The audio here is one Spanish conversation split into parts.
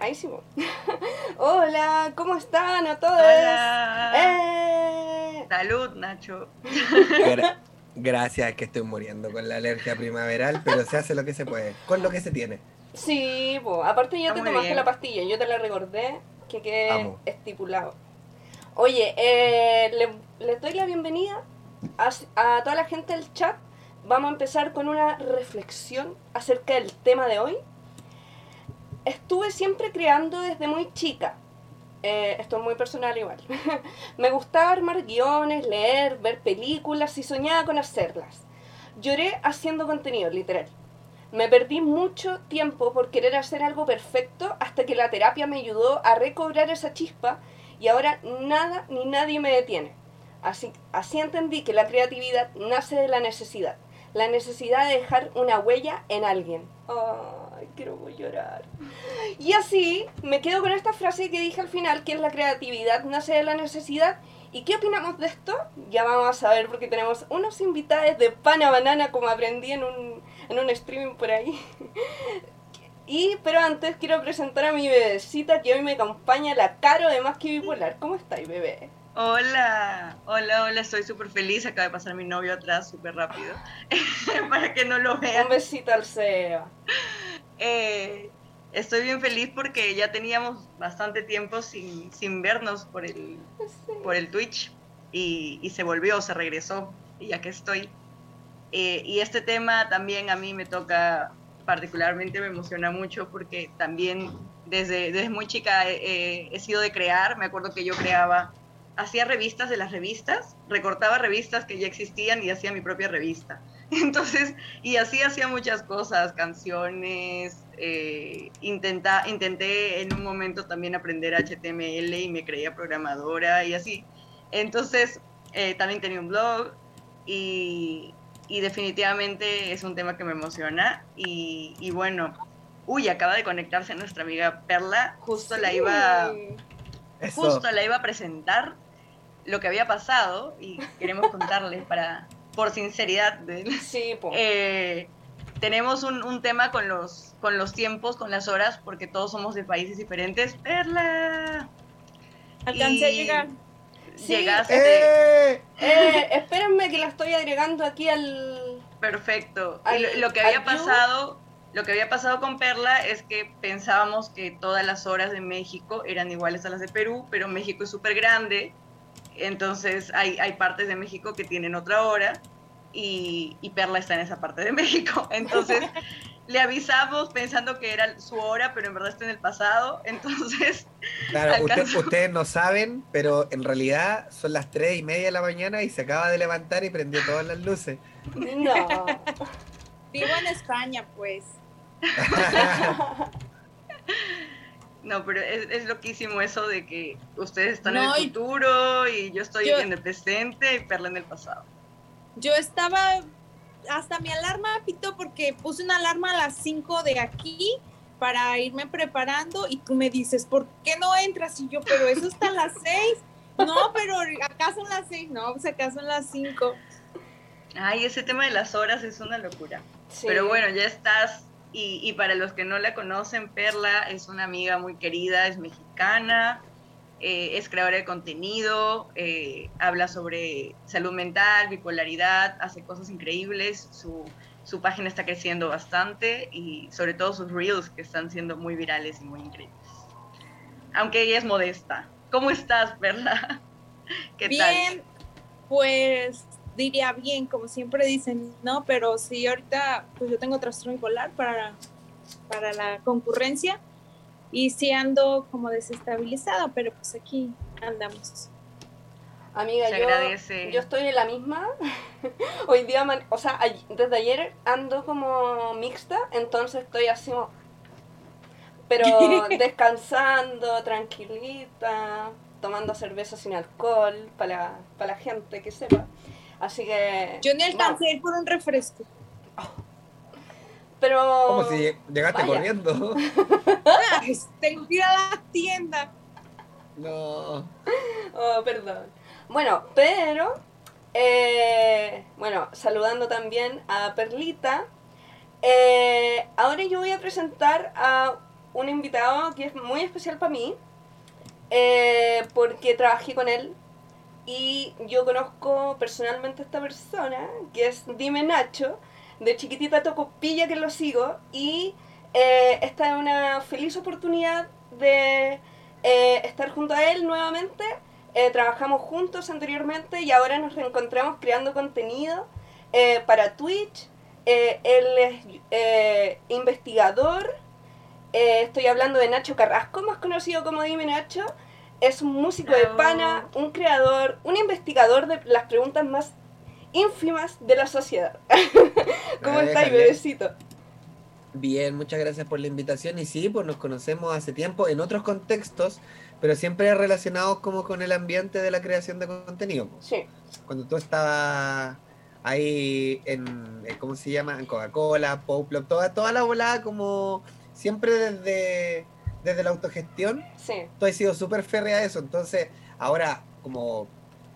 Ahí sí. Hola, ¿cómo están a todos? Hola. ¡Eh! Salud, Nacho. Gra- Gracias, que estoy muriendo con la alergia primaveral, pero se hace lo que se puede, con lo que se tiene. Sí, po. aparte ya Está te tomaste bien. la pastilla, yo te la recordé que quede Amo. estipulado. Oye, eh, le- les doy la bienvenida a, a toda la gente del chat. Vamos a empezar con una reflexión acerca del tema de hoy. Estuve siempre creando desde muy chica. Eh, esto es muy personal igual. Me gustaba armar guiones, leer, ver películas y soñaba con hacerlas. Lloré haciendo contenido, literal. Me perdí mucho tiempo por querer hacer algo perfecto hasta que la terapia me ayudó a recobrar esa chispa y ahora nada ni nadie me detiene. Así, así entendí que la creatividad nace de la necesidad. La necesidad de dejar una huella en alguien. Ay, quiero llorar. Y así me quedo con esta frase que dije al final, que es la creatividad nace de la necesidad. ¿Y qué opinamos de esto? Ya vamos a saber porque tenemos unos invitados de pana banana como aprendí en un, en un streaming por ahí. Y, pero antes quiero presentar a mi bebecita que hoy me acompaña, la Caro de Más que Bipolar. ¿Cómo estáis, bebé? Hola, hola, hola, estoy súper feliz. Acaba de pasar mi novio atrás súper rápido. Para que no lo Un vean. besito al Seba. Eh, estoy bien feliz porque ya teníamos bastante tiempo sin, sin vernos por el, por el Twitch y, y se volvió, se regresó y aquí estoy. Eh, y este tema también a mí me toca particularmente, me emociona mucho porque también desde, desde muy chica eh, he sido de crear, me acuerdo que yo creaba, hacía revistas de las revistas, recortaba revistas que ya existían y hacía mi propia revista. Entonces, y así hacía muchas cosas, canciones, eh, intenta, intenté en un momento también aprender HTML y me creía programadora y así. Entonces, eh, también tenía un blog y, y definitivamente es un tema que me emociona. Y, y bueno, uy, acaba de conectarse nuestra amiga Perla, justo la iba Eso. justo la iba a presentar lo que había pasado y queremos contarles para por sinceridad Sí, po. eh, tenemos un, un tema con los con los tiempos con las horas porque todos somos de países diferentes Perla Alcancé a llegar. Sí. llegaste ¡Eh! Eh, espérenme que la estoy agregando aquí al... perfecto Al- lo, lo que había you. pasado lo que había pasado con Perla es que pensábamos que todas las horas de México eran iguales a las de Perú, pero México es súper grande, entonces hay, hay partes de México que tienen otra hora y, y Perla está en esa parte de México. Entonces le avisamos pensando que era su hora, pero en verdad está en el pasado. Entonces, Claro, usted- ustedes no saben, pero en realidad son las tres y media de la mañana y se acaba de levantar y prendió todas las luces. No. Vivo en España, pues. No, pero es, es loquísimo eso de que ustedes están No, en el futuro y yo estoy Yo- en el presente y Perla en el pasado. Yo estaba, hasta mi alarma pitó porque puse una alarma a las 5 de aquí para irme preparando y tú me dices, ¿por qué no entras? Y yo, pero eso está a las 6. No, pero acá son las 6, no, pues acá son las 5. Ay, ese tema de las horas es una locura. Sí. Pero bueno, ya estás. Y, para los que no la conocen, Perla es una amiga muy querida, es mexicana, eh, es creadora de contenido, eh, habla sobre salud mental, bipolaridad, hace cosas increíbles, su, su página está creciendo bastante y sobre todo sus reels que están siendo muy virales y muy increíbles. Aunque ella es modesta. ¿Cómo estás, Perla? ¿Qué Bien, pues diría bien, como siempre dicen, no, pero sí, ahorita pues yo tengo trastorno bipolar para, para la concurrencia y sí ando como desestabilizada, pero pues aquí andamos. Amiga, Se yo, agradece. yo estoy en la misma. Hoy día, o sea, desde ayer ando como mixta, entonces estoy así como... Pero descansando, tranquilita, tomando cerveza sin alcohol, para la, la gente que sepa. Así que... Yo ni alcancé a ir por un refresco. Pero... Como si llegaste vaya. corriendo. Ay, tengo que ir a la tienda. No. Oh, perdón. Bueno, pero... eh, bueno, saludando también a Perlita. eh, ahora yo voy a presentar a un invitado que es muy especial para mí, eh, porque trabajé con él y yo conozco personalmente a esta persona, que es Dime Nacho, de chiquitita toco pilla que lo sigo, y eh, esta es una feliz oportunidad de eh, estar junto a él nuevamente. Eh, trabajamos juntos anteriormente y ahora nos reencontramos creando contenido para Twitch. él es investigador. estoy hablando de Nacho Carrasco, más conocido como Dime Nacho es un músico de pana, un creador, un investigador de las preguntas más ínfimas de la sociedad. ¿Cómo estáis, bebecito? Bien, muchas gracias por la invitación. Y sí, pues nos conocemos hace tiempo en otros contextos, pero siempre relacionados como con el ambiente de la creación de contenido. Sí. Cuando tú estabas ahí en, eh, ¿cómo se llama? En Coca-Cola, Poplop, toda, toda la volada como siempre desde desde la autogestión, sí. tú has sido súper férrea a eso. Entonces, ahora, como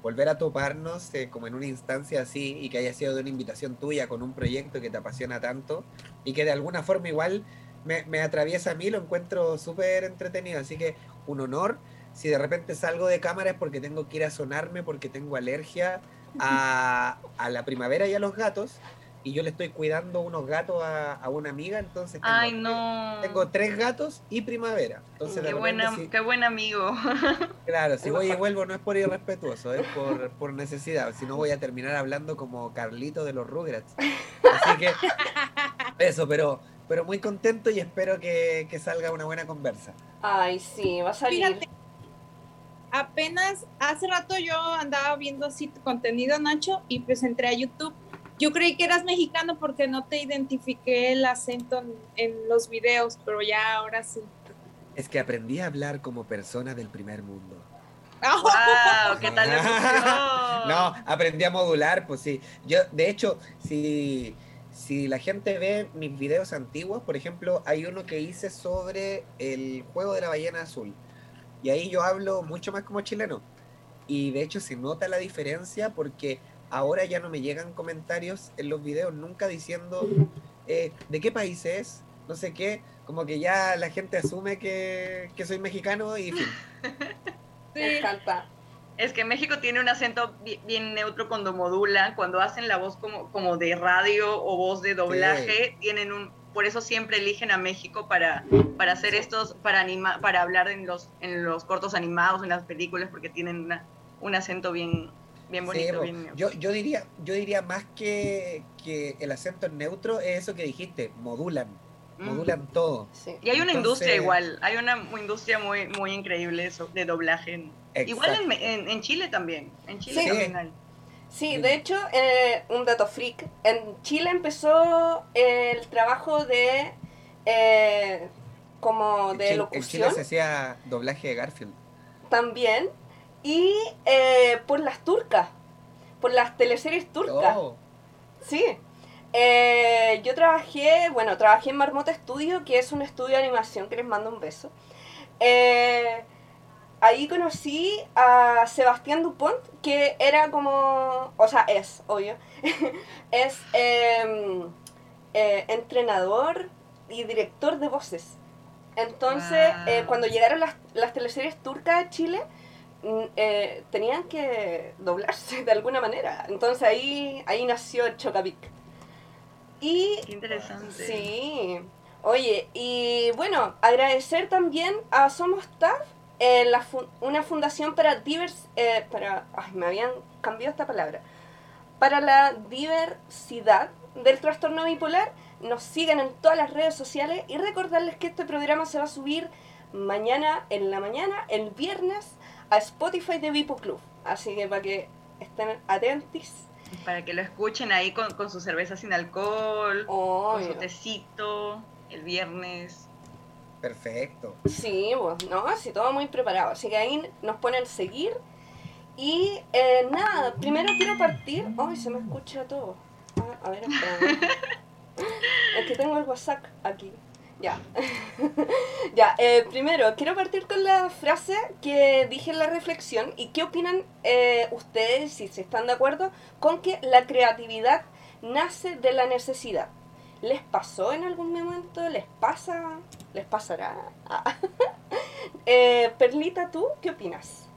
volver a toparnos eh, como en una instancia así y que haya sido de una invitación tuya con un proyecto que te apasiona tanto y que de alguna forma igual me, me atraviesa a mí, lo encuentro súper entretenido. Así que un honor. Si de repente salgo de cámara es porque tengo que ir a sonarme, porque tengo alergia a, a la primavera y a los gatos y yo le estoy cuidando unos gatos a, una amiga, entonces tengo, Ay, no. tengo tres gatos y primavera. Entonces, qué, buena, qué buen amigo. Claro, si voy y vuelvo no es por irrespetuoso, es por, por necesidad, si no voy a terminar hablando como Carlito de los Rugrats. Así que eso, pero, pero muy contento y espero que, que salga una buena conversa. Ay, sí, va a salir. Fíjate, apenas hace rato yo andaba viendo así tu contenido, Nacho, y pues entré a YouTube yo creí que eras mexicano porque no te identifiqué el acento en, los videos, pero ya ahora sí. Es que aprendí a hablar como persona del primer mundo. ¡Wow! ¿Qué tal? no, aprendí a modular, pues sí. Yo, de hecho, si, si la gente ve mis videos antiguos, por ejemplo, hay uno que hice sobre el juego de la ballena azul. Y ahí yo hablo mucho más como chileno. Y de hecho se nota la diferencia porque ahora ya no me llegan comentarios en los videos nunca diciendo eh, de qué país es, no sé qué, como que ya la gente asume que, soy mexicano y fin. Me encanta. Es que México tiene un acento bien, neutro cuando modula, cuando hacen la voz como, como de radio o voz de doblaje, tienen un, por eso siempre eligen a México para, para hacer estos, para anima, para hablar en los, en los cortos animados, en las películas, porque tienen un acento bien, Bien bonito, Yo, yo, diría, yo diría más que, que el acento neutro es eso que dijiste, modulan. Mm. Modulan todo. Y hay una industria igual, hay una industria muy, muy increíble eso, de doblaje. Igual en, en, Chile también. En Chile también Sí, de hecho, eh, un dato freak. En Chile empezó el trabajo de. Eh, como de locución. En Chile se hacía doblaje de Garfield. También y eh, por las turcas, por las teleseries turcas. Oh. Sí. Eh, yo trabajé, bueno, trabajé en Marmota Studio, que es un estudio de animación que les mando un beso. Eh, ahí conocí a Sebastián Dupont, que era como, o sea, es, obvio, es em, entrenador y director de voces. Entonces, cuando llegaron las, las teleseries turcas a Chile, eh, tenían que doblarse de alguna manera. Entonces ahí, ahí nació el Chocapic. Y, interesante. Sí. Oye, y bueno, agradecer también a Somos TAF, eh, una fundación para divers, eh, para, ay, me habían cambiado esta palabra, para la diversidad del trastorno bipolar. Nos siguen en todas las redes sociales y recordarles que este programa se va a subir mañana en la mañana, el viernes a Spotify de Vipo Club. Así que para que estén atentos. Para que lo escuchen ahí con, con su cerveza sin alcohol, con su tecito, el viernes. Perfecto. Sí, pues, no, así todo muy preparado. Así que ahí nos ponen seguir. Y eh, nada, primero quiero partir. Ay, se me escucha todo. Ah, a ver, espera. es que tengo el WhatsApp aquí. Ya. ya, eh, primero, quiero partir con la frase que dije en la reflexión y qué opinan eh, ustedes, si se están de acuerdo, con que la creatividad nace de la necesidad. ¿Les pasó en algún momento? ¿Les pasa? ¿Les pasará? Eh, Perlita, ¿tú qué opinas?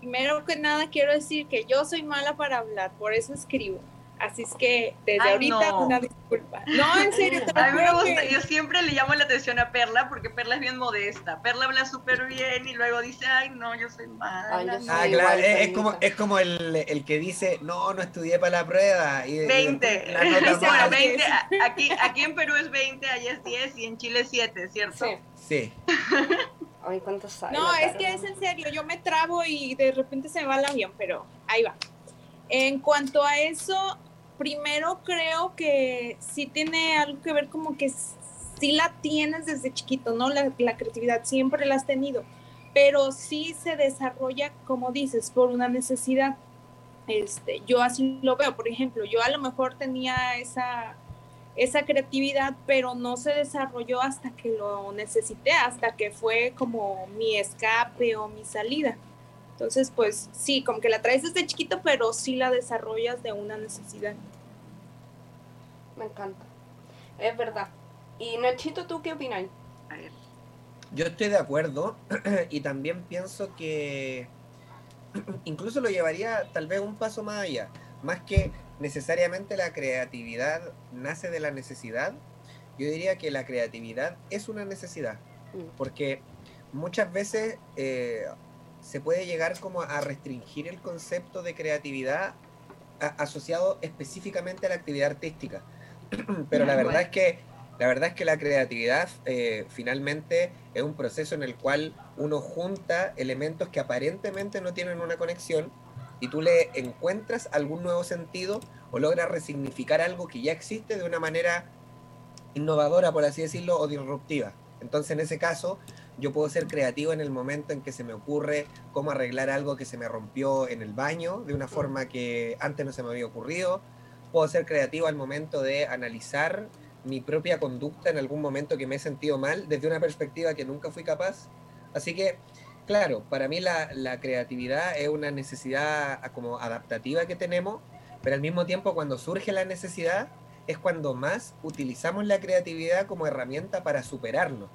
Primero que nada quiero decir que yo soy mala para hablar, por eso escribo. Así es que desde ahorita una disculpa. No, en serio. a mí me gusta, yo siempre le llamo la atención a Perla porque Perla es bien modesta. Perla habla súper bien y luego dice, ay, no, yo soy mala. ah, claro, es, como, es como el, el, que dice, no, no estudié para la prueba. Y, 20. bueno, 20. Aquí, aquí en Perú es 20, allá es 10 y en Chile es 7, ¿cierto? Sí. sí. Ay, ¿cuántos No, es que es en serio, yo me trabo y de repente se me va el avión, pero ahí va. En cuanto a eso, primero creo que sí tiene algo que ver como que sí la tienes desde chiquito, ¿no? La, creatividad siempre la has tenido, pero sí se desarrolla, como dices, por una necesidad. Este, yo así lo veo, por ejemplo, yo a lo mejor tenía esa, esa creatividad, pero no se desarrolló hasta que lo necesité, hasta que fue como mi escape o mi salida. Entonces, pues sí, como que la traes desde chiquito, pero sí la desarrollas de una necesidad. Me encanta. Es verdad. Y Nachito, ¿tú qué opinas? Yo estoy de acuerdo y también pienso que incluso lo llevaría tal vez un paso más allá. Más que necesariamente la creatividad nace de la necesidad, yo diría que la creatividad es una necesidad. Mm. Porque muchas veces eh, se puede llegar como a restringir el concepto de creatividad asociado específicamente a la actividad artística. Pero la verdad es que la verdad es que la creatividad eh, finalmente es un proceso en el cual uno junta elementos que aparentemente no tienen una conexión y tú le encuentras algún nuevo sentido o logras resignificar algo que ya existe de una manera innovadora, por así decirlo, o disruptiva. Entonces, en ese caso, yo puedo ser creativo en el momento en que se me ocurre cómo arreglar algo que se me rompió en el baño de una forma que antes no se me había ocurrido. Puedo ser creativo al momento de analizar mi propia conducta en algún momento que me he sentido mal desde una perspectiva que nunca fui capaz. Así que, claro, para mí la, la creatividad es una necesidad como adaptativa que tenemos, pero al mismo tiempo cuando surge la necesidad es cuando más utilizamos la creatividad como herramienta para superarnos.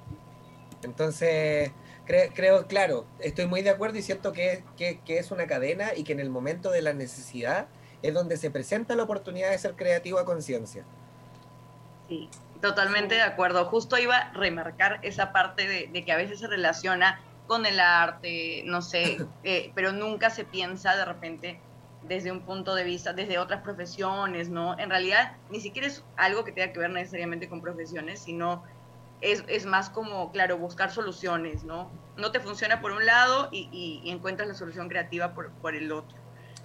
Entonces, creo, claro, estoy muy de acuerdo y siento que, es una cadena y que en el momento de la necesidad es donde se presenta la oportunidad de ser creativo a conciencia. Sí, totalmente de acuerdo. Justo iba a remarcar esa parte de, que a veces se relaciona con el arte, no sé, eh, pero nunca se piensa de repente desde un punto de vista, desde otras profesiones, ¿no? En realidad, ni siquiera es algo que tenga que ver necesariamente con profesiones, sino es, más como, claro, buscar soluciones, ¿no? No te funciona por un lado y, encuentras la solución creativa por, por el otro.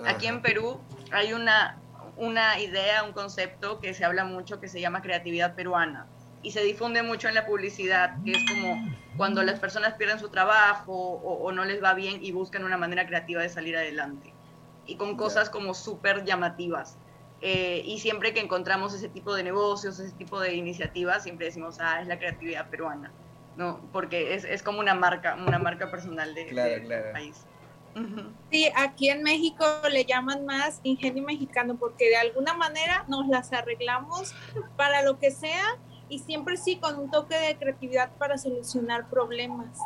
Aquí en Perú hay una, una idea, un concepto que se habla mucho que se llama creatividad peruana y se difunde mucho en la publicidad, que es como cuando las personas pierden su trabajo o, no les va bien y buscan una manera creativa de salir adelante. Y con cosas como súper llamativas. Eh, y siempre que encontramos ese tipo de negocios, ese tipo de iniciativas, siempre decimos, ah, es la creatividad peruana, ¿no? Porque es, es como una marca, una marca personal de, del país. Sí, aquí en México le llaman más ingenio mexicano porque de alguna manera nos las arreglamos para lo que sea y siempre sí con un toque de creatividad para solucionar problemas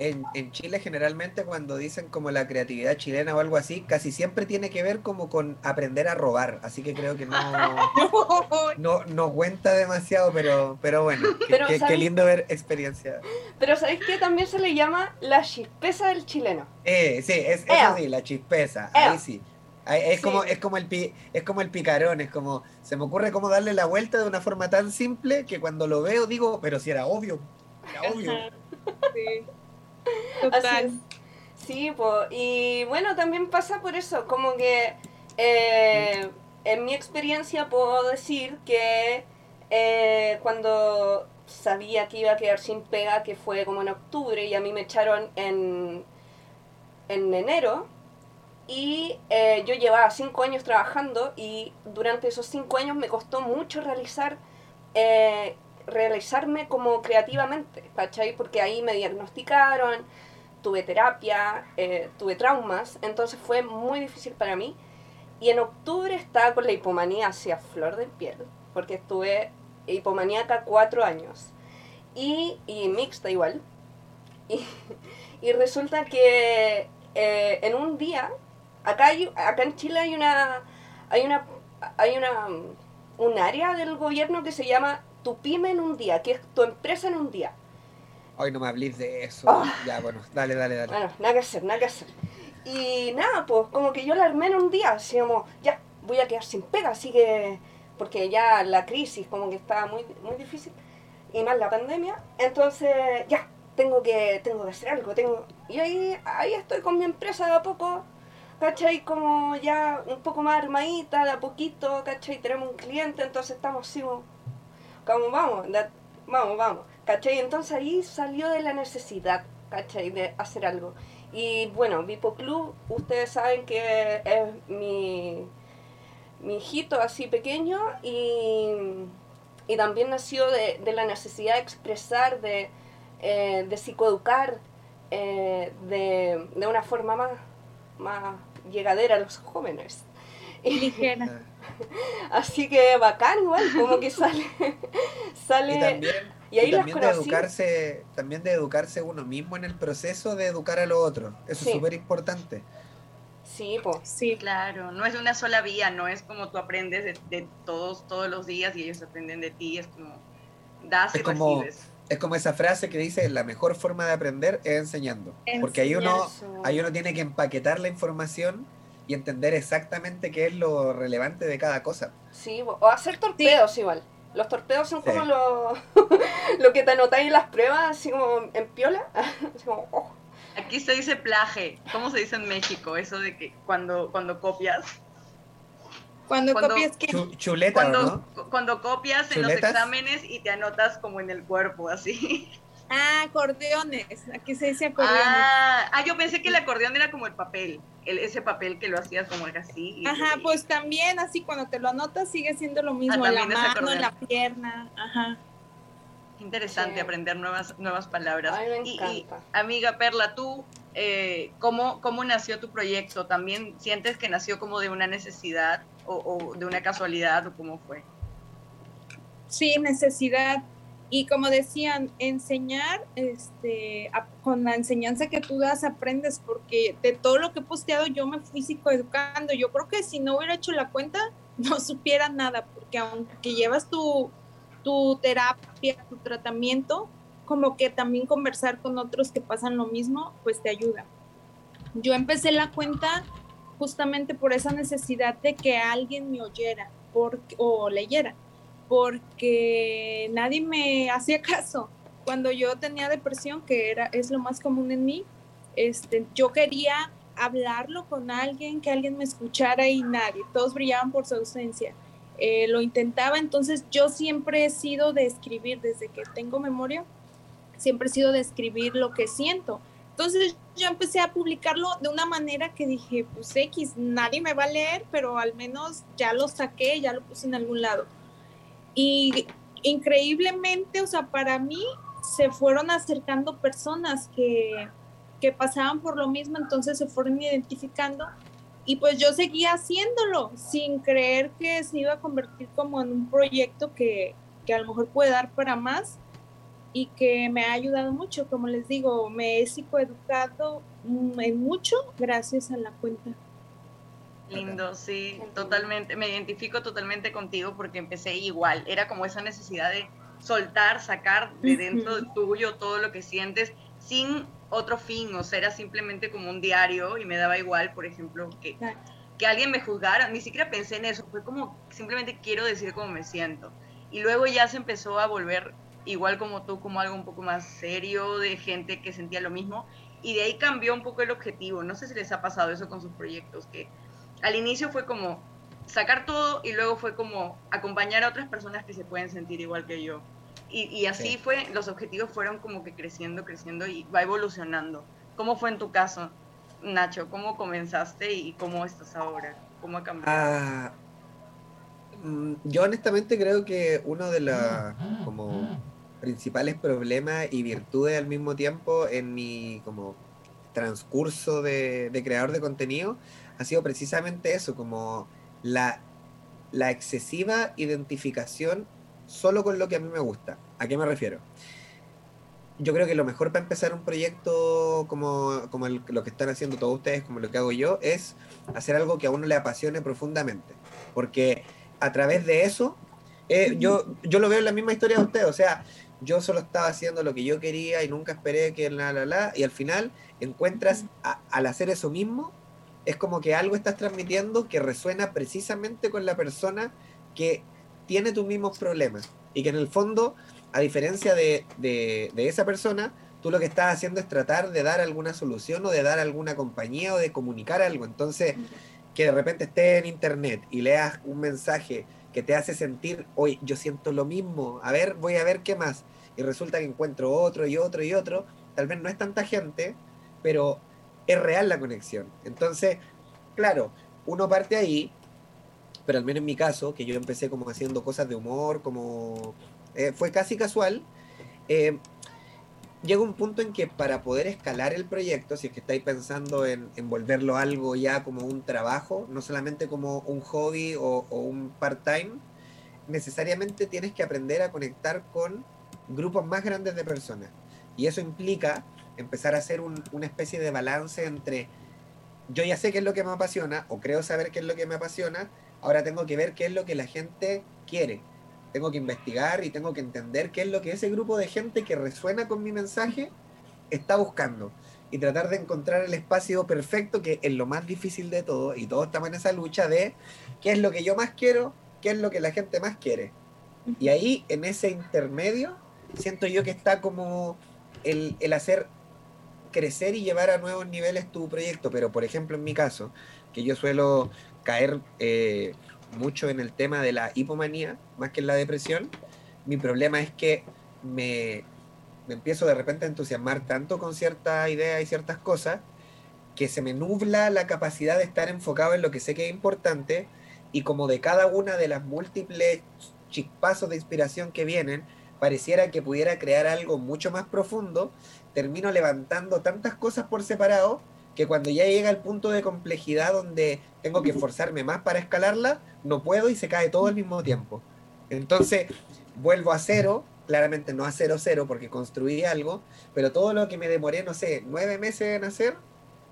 en, en, Chile generalmente cuando dicen como la creatividad chilena o algo así, casi siempre tiene que ver como con aprender a robar. Así que creo que no, no, no cuenta demasiado, pero, pero bueno, qué lindo ver experiencia. Pero ¿sabéis que también se le llama la chispeza del chileno? Eh, sí, es, eso sí, la chispeza, ahí sí. Es, como, es, como el es como el picarón, es como, se me ocurre cómo darle la vuelta de una forma tan simple que cuando lo veo digo, pero si era obvio, era obvio. Sí. Sí, y bueno, también pasa por eso, como que eh, en mi experiencia puedo decir que eh, cuando sabía que iba a quedar sin pega, que fue como en octubre, y a mí me echaron en, en enero, y eh, yo llevaba cinco años trabajando y durante esos cinco años me costó mucho realizar realizarme como creativamente, ¿cachai? Porque ahí me diagnosticaron, tuve terapia, eh, tuve traumas, entonces fue muy difícil para mí. Y en octubre estaba con la hipomanía hacia flor de piel, porque estuve hipomaníaca cuatro años. Y, y mixta igual. Y, y resulta que eh, en un día, acá, hay, acá en Chile hay una, hay una, hay una, un área del gobierno que se llama Tu Pyme en un día, que es tu empresa en un día. Hoy no me hables de eso. Ah. Ya, bueno, dale, dale, dale. Bueno, nada que hacer, nada que hacer. Y nada, pues como que yo la armé en un día, así como, ya, voy a quedar sin pega, así que, porque ya la crisis como que estaba muy, muy difícil, y más la pandemia, entonces ya, tengo que, tengo que hacer algo, tengo... Y ahí, ahí estoy con mi empresa de a poco, ¿cachai? Como ya un poco más armadita, de a poquito, ¿cachai? Tenemos un cliente, entonces estamos así como, como vamos, de- vamos, vamos, ¿cachai? Entonces ahí salió de la necesidad, ¿cachai? De hacer algo. Y bueno, Vipo Club, ustedes saben que es mi, mi hijito así pequeño y, y también nació de, de la necesidad de expresar, de, eh, de psicoeducar eh, de, de una forma más, más llegadera a los jóvenes. Y, Ligera. así que bacán igual, como que sale, sale Y también, y ahí y las también de educarse, también de educarse uno mismo en el proceso de educar a los otros. Eso Sí. es súper importante. Sí, pues. Sí, Claro, no es una sola vía, no es como tú aprendes de, de todos todos los días y ellos aprenden de ti, es como das y Es como- recibes. Es como esa frase que dice, la mejor forma de aprender es enseñando. Porque ahí uno, Eso. ahí uno tiene que empaquetar la información y entender exactamente qué es lo relevante de cada cosa. Sí, o hacer torpedos igual. Los torpedos son como Sí. lo, lo que te anotáis en las pruebas, así como en piola. Así como, oh. Aquí se dice plaje, ¿cómo se dice en México? Eso de que cuando, cuando copias, cuando, Cuando- copias que chuleta, ¿o cuando, ¿no? cuando copias en los exámenes y te anotas como en el cuerpo, así. Ah, acordeones. Aquí se dice acordeones. Ah, ah, yo pensé que el acordeón era como el papel, el, ese papel que lo hacías como así. y- Ajá, y- pues también así cuando te lo anotas sigue siendo lo mismo, Ah, en la mano, la pierna, ajá. Interesante Sí. aprender nuevas, nuevas palabras. A mí me Y- y, encanta. amiga Perla, tú, eh, ¿cómo, ¿cómo nació tu proyecto? ¿También sientes que nació como de una necesidad o, o de una casualidad o cómo fue? Sí, necesidad. Y como decían, enseñar, este, con la enseñanza que tú das aprendes, porque de todo lo que he posteado yo me fui psicoeducando. Yo creo que si no hubiera hecho la cuenta, no supiera nada, porque aunque llevas tu, tu terapia, tu tratamiento, como que también conversar con otros que pasan lo mismo, pues te ayuda. Yo empecé la cuenta justamente por esa necesidad de que alguien me oyera o leyera porque nadie me hacía caso. Cuando yo tenía depresión, que era, es lo más común en mí, este, yo quería hablarlo con alguien, que alguien me escuchara y nadie, todos brillaban por su ausencia. Eh, lo intentaba, entonces yo siempre he sido de escribir, desde que tengo memoria, siempre he sido de escribir lo que siento. Entonces yo empecé a publicarlo de una manera que dije, pues X, nadie me va a leer, pero al menos ya lo saqué, ya lo puse en algún lado. Y increíblemente, o sea, para mí se fueron acercando personas que, que pasaban por lo mismo, entonces se fueron identificando y pues yo seguía haciéndolo sin creer que se iba a convertir como en un proyecto que, que a lo mejor puede dar para más y que me ha ayudado mucho, como les digo, me he psicoeducado mm, en mucho gracias a la cuenta. Lindo, sí, totalmente. Me identifico totalmente contigo porque empecé igual. Era como esa necesidad de soltar, sacar de dentro de tuyo todo lo que sientes sin otro fin. O sea, era simplemente como un diario y me daba igual, por ejemplo, que, que alguien me juzgara. Ni siquiera pensé en eso. Fue como simplemente quiero decir cómo me siento. Y luego ya se empezó a volver igual como tú, como algo un poco más serio, de gente que sentía lo mismo. Y de ahí cambió un poco el objetivo. No sé si les ha pasado eso con sus proyectos, que al inicio fue como sacar todo y luego fue como acompañar a otras personas que se pueden sentir igual que yo. Y, y así Sí. fue, los objetivos fueron como que creciendo, creciendo y va evolucionando. ¿Cómo fue en tu caso, Nacho? ¿Cómo comenzaste y cómo estás ahora? ¿Cómo ha cambiado? Ah, mm, yo honestamente creo que uno de los como principales problemas y virtudes al mismo tiempo en mi como transcurso de, de creador de contenido ha sido precisamente eso, como la, la excesiva identificación solo con lo que a mí me gusta. ¿A qué me refiero? Yo creo que lo mejor para empezar un proyecto como, como lo que están haciendo todos ustedes, como lo que hago yo, es hacer algo que a uno le apasione profundamente. Porque a través de eso, eh, yo, yo lo veo en la misma historia de ustedes. O sea, yo solo estaba haciendo lo que yo quería y nunca esperé que la, la, la, y al final encuentras al hacer eso mismo, es como que algo estás transmitiendo que resuena precisamente con la persona que tiene tus mismos problemas y que en el fondo, a diferencia de, de, esa persona, tú lo que estás haciendo es tratar de dar alguna solución o de dar alguna compañía o de comunicar algo. Entonces, que de repente estés en internet y leas un mensaje que te hace sentir, hoy yo siento lo mismo, a ver, voy a ver qué más. Y resulta que encuentro otro y otro y otro. Tal vez no es tanta gente, pero es real la conexión. Entonces, claro, uno parte ahí, pero al menos en mi caso, que yo empecé como haciendo cosas de humor, como eh, fue casi casual, eh, llega un punto en que para poder escalar el proyecto, si es que estáis pensando en, en volverlo algo ya como un trabajo, no solamente como un hobby o, o un part-time, necesariamente tienes que aprender a conectar con grupos más grandes de personas. Y eso implica empezar a hacer un, una especie de balance entre yo ya sé qué es lo que me apasiona o creo saber qué es lo que me apasiona, ahora tengo que ver qué es lo que la gente quiere. Tengo que investigar y tengo que entender qué es lo que ese grupo de gente que resuena con mi mensaje está buscando. Y tratar de encontrar el espacio perfecto que es lo más difícil de todo y todos estamos en esa lucha de qué es lo que yo más quiero, qué es lo que la gente más quiere. Y ahí, en ese intermedio, siento yo que está como el, el hacer crecer y llevar a nuevos niveles tu proyecto. Pero, por ejemplo, en mi caso, que yo suelo caer eh, mucho en el tema de la hipomanía, más que en la depresión, mi problema es que me, me empiezo de repente a entusiasmar tanto con ciertas ideas y ciertas cosas que se me nubla la capacidad de estar enfocado en lo que sé que es importante y como de cada una de las múltiples chispazos de inspiración que vienen, pareciera que pudiera crear algo mucho más profundo, termino levantando tantas cosas por separado que cuando ya llega el punto de complejidad donde tengo que esforzarme más para escalarla, no puedo y se cae todo al mismo tiempo. Entonces, vuelvo a cero, claramente no a cero cero porque construí algo, pero todo lo que me demoré, no sé, nueve meses en hacer,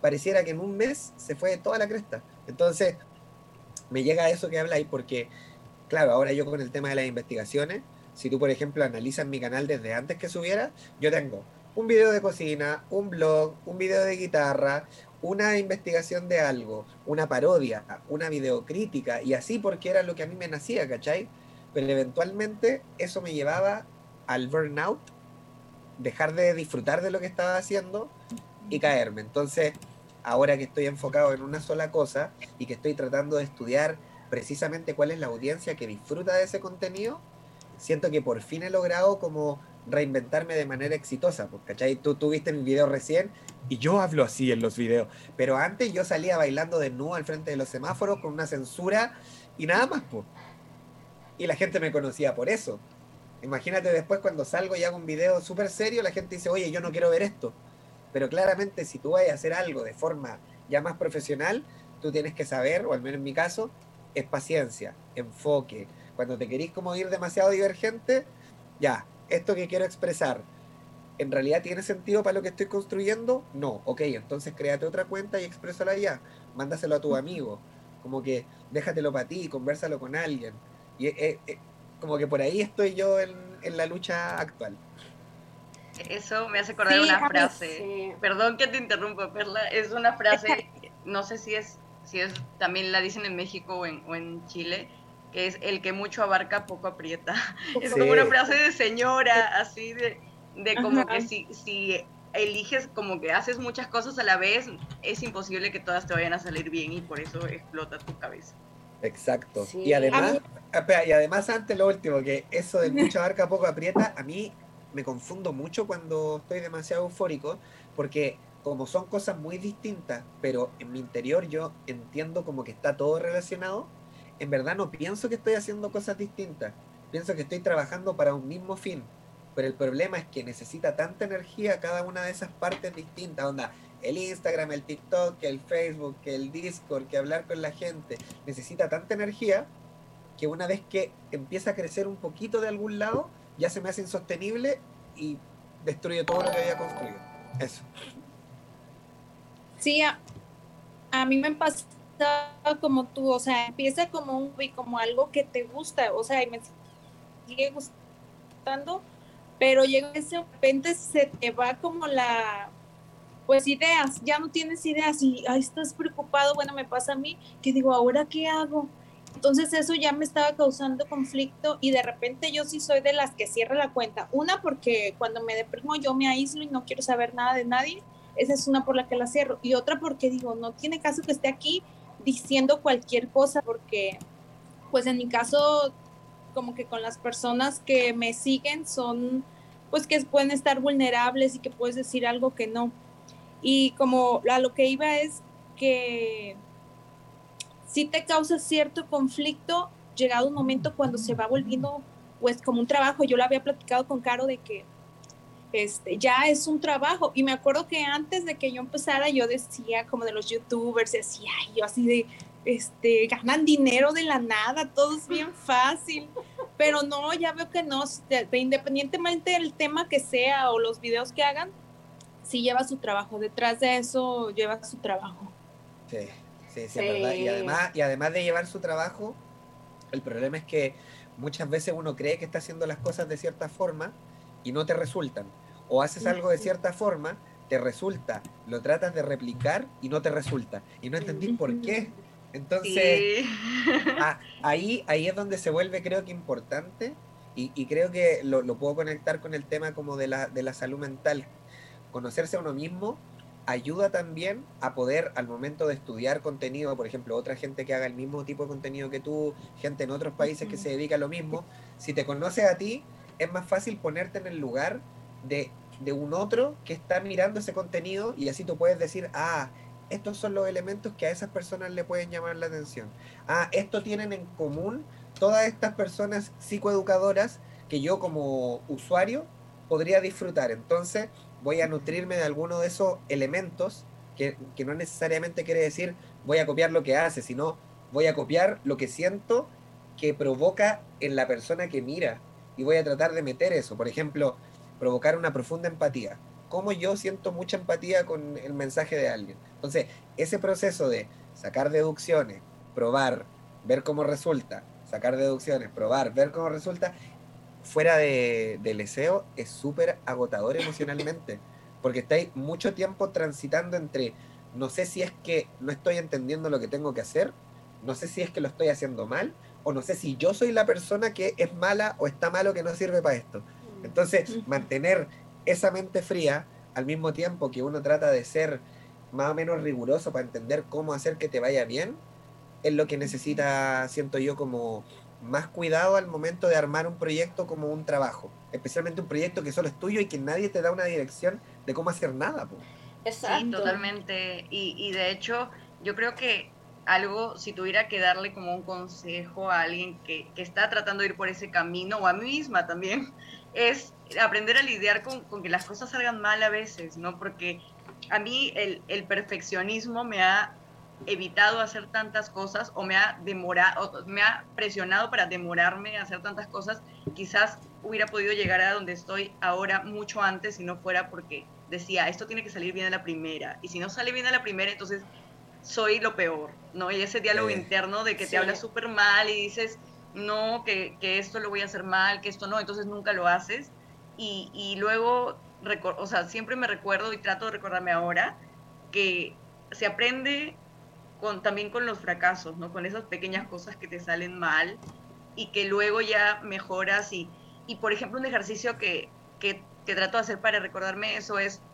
pareciera que en un mes se fue toda la cresta. Entonces, me llega eso que habláis porque, claro, ahora yo con el tema de las investigaciones, si tú, por ejemplo, analizas mi canal desde antes que subiera, yo tengo un video de cocina, un blog, un video de guitarra, una investigación de algo, una parodia, una videocrítica, y así porque era lo que a mí me nacía, ¿cachai? Pero eventualmente eso me llevaba al burnout, dejar de disfrutar de lo que estaba haciendo y caerme. Entonces, ahora que estoy enfocado en una sola cosa y que estoy tratando de estudiar precisamente cuál es la audiencia que disfruta de ese contenido, siento que por fin he logrado como reinventarme de manera exitosa, pues, ¿cachai? Tú tuviste mi video recién y yo hablo así en los videos, pero antes yo salía bailando de nuevo al frente de los semáforos con una censura y nada más, pues. Y la gente me conocía por eso. Imagínate después cuando salgo y hago un video súper serio, la gente dice, oye, yo no quiero ver esto. Pero claramente si tú vas a hacer algo de forma ya más profesional, tú tienes que saber, o al menos en mi caso, es paciencia, enfoque. Cuando te querís como ir demasiado divergente, ya, esto que quiero expresar, ¿en realidad tiene sentido para lo que estoy construyendo? No, ok, entonces créate otra cuenta y exprésala ya, mándaselo a tu amigo, como que déjatelo para ti, conversalo con alguien. Y eh, eh, como que por ahí estoy yo en, en, la lucha actual. Eso me hace acordar sí, una frase. Sí. Perdón que te interrumpa, Perla. Es una frase, no sé si es, si es también la dicen en México o en, o en Chile, que es el que mucho abarca, poco aprieta. Es como una frase de señora, así de, de como Ajá. que si, si eliges como que haces muchas cosas a la vez, es imposible que todas te vayan a salir bien y por eso explota tu cabeza. Exacto. Sí. Y además, espera, y además antes lo último, que eso de mucha abarca, poco aprieta, a mí me confundo mucho cuando estoy demasiado eufórico, porque como son cosas muy distintas, pero en mi interior yo entiendo como que está todo relacionado, en verdad no pienso que estoy haciendo cosas distintas. Pienso que estoy trabajando para un mismo fin. Pero el problema es que necesita tanta energía cada una de esas partes distintas. Onda, el Instagram, el TikTok, el Facebook, el Discord, que hablar con la gente. Necesita tanta energía que una vez que empieza a crecer un poquito de algún lado, ya se me hace insostenible y destruye todo lo que había construido. Eso. Sí, a, mí me pasa como tú, o sea, empieza como un como algo que te gusta, o sea, y me sigue gustando, pero llega ese de repente se te va como la pues ideas, ya no tienes ideas y ahí estás preocupado, bueno, me pasa a mí, que digo, ¿ahora qué hago? Entonces eso ya me estaba causando conflicto y de repente yo sí soy de las que cierra la cuenta. Una porque cuando me deprimo yo me aíslo y no quiero saber nada de nadie. Esa es una por la que la cierro. Y otra porque digo, no tiene caso que esté aquí diciendo cualquier cosa porque pues en mi caso como que con las personas que me siguen son pues que pueden estar vulnerables y que puedes decir algo que no. Y como a lo que iba es que sí te causa cierto conflicto llegado un momento cuando se va volviendo pues como un trabajo. Yo lo había platicado con Caro de que este, ya es un trabajo. Y me acuerdo que antes de que yo empezara, yo decía como de los youtubers, decía, yo así de, este, ganan dinero de la nada, todo es bien fácil. Pero no, ya veo que no, independientemente del tema que sea o los videos que hagan, sí lleva su trabajo. Detrás de eso lleva su trabajo. Sí. Sí, sí, verdad. Y además, y además de llevar su trabajo, el problema es que muchas veces uno cree que está haciendo las cosas de cierta forma y no te resultan. O haces algo de cierta forma, te resulta, lo tratas de replicar y no te resulta. Y no entendís por qué. Entonces, ahí, ahí es donde se vuelve creo que importante y, creo que lo, lo, puedo conectar con el tema como de la, de la salud mental. Conocerse a uno mismo ayuda también a poder al momento de estudiar contenido, por ejemplo, otra gente que haga el mismo tipo de contenido que tú, gente en otros países que se dedica a lo mismo, si te conoces a ti, es más fácil ponerte en el lugar de, de un otro que está mirando ese contenido y así tú puedes decir, ah, estos son los elementos que a esas personas le pueden llamar la atención. Ah, esto tienen en común todas estas personas psicoeducadoras que yo como usuario podría disfrutar. Entonces, voy a nutrirme de alguno de esos elementos que, no necesariamente quiere decir voy a copiar lo que hace, sino voy a copiar lo que siento que provoca en la persona que mira y voy a tratar de meter eso. Por ejemplo, provocar una profunda empatía. Cómo yo siento mucha empatía con el mensaje de alguien. Entonces, ese proceso de sacar deducciones, probar, ver cómo resulta, sacar deducciones, probar, ver cómo resulta, fuera de, del deseo es súper agotador emocionalmente, porque estáis mucho tiempo transitando entre, no sé si es que no estoy entendiendo lo que tengo que hacer, no sé si es que lo estoy haciendo mal, o no sé si yo soy la persona que es mala o está malo que no sirve para esto. Entonces, mantener esa mente fría al mismo tiempo que uno trata de ser más o menos riguroso para entender cómo hacer que te vaya bien, es lo que necesita, siento yo, como más cuidado al momento de armar un proyecto como un trabajo, especialmente un proyecto que solo es tuyo y que nadie te da una dirección de cómo hacer nada. Exacto. Sí, totalmente. Y, y de hecho, yo creo que algo, si tuviera que darle como un consejo a alguien que, que, está tratando de ir por ese camino, o a mí misma también, es aprender a lidiar con, con, que las cosas salgan mal a veces, ¿no? Porque a mí el, el perfeccionismo me ha evitado hacer tantas cosas o me ha demorado, me ha presionado para demorarme a hacer tantas cosas, quizás hubiera podido llegar a donde estoy ahora mucho antes si no fuera porque decía, esto tiene que salir bien a la primera, y si no sale bien a la primera, entonces soy lo peor, ¿no? Y ese diálogo interno de que te hablas súper mal y dices, no, que, que, esto lo voy a hacer mal, que esto no, entonces nunca lo haces. Y, y luego, o sea, siempre me recuerdo y trato de recordarme ahora que se aprende también con los fracasos, ¿no? Con esas pequeñas cosas que te salen mal y que luego ya mejoras y, y por ejemplo, un ejercicio que, que, que trato de hacer para recordarme eso es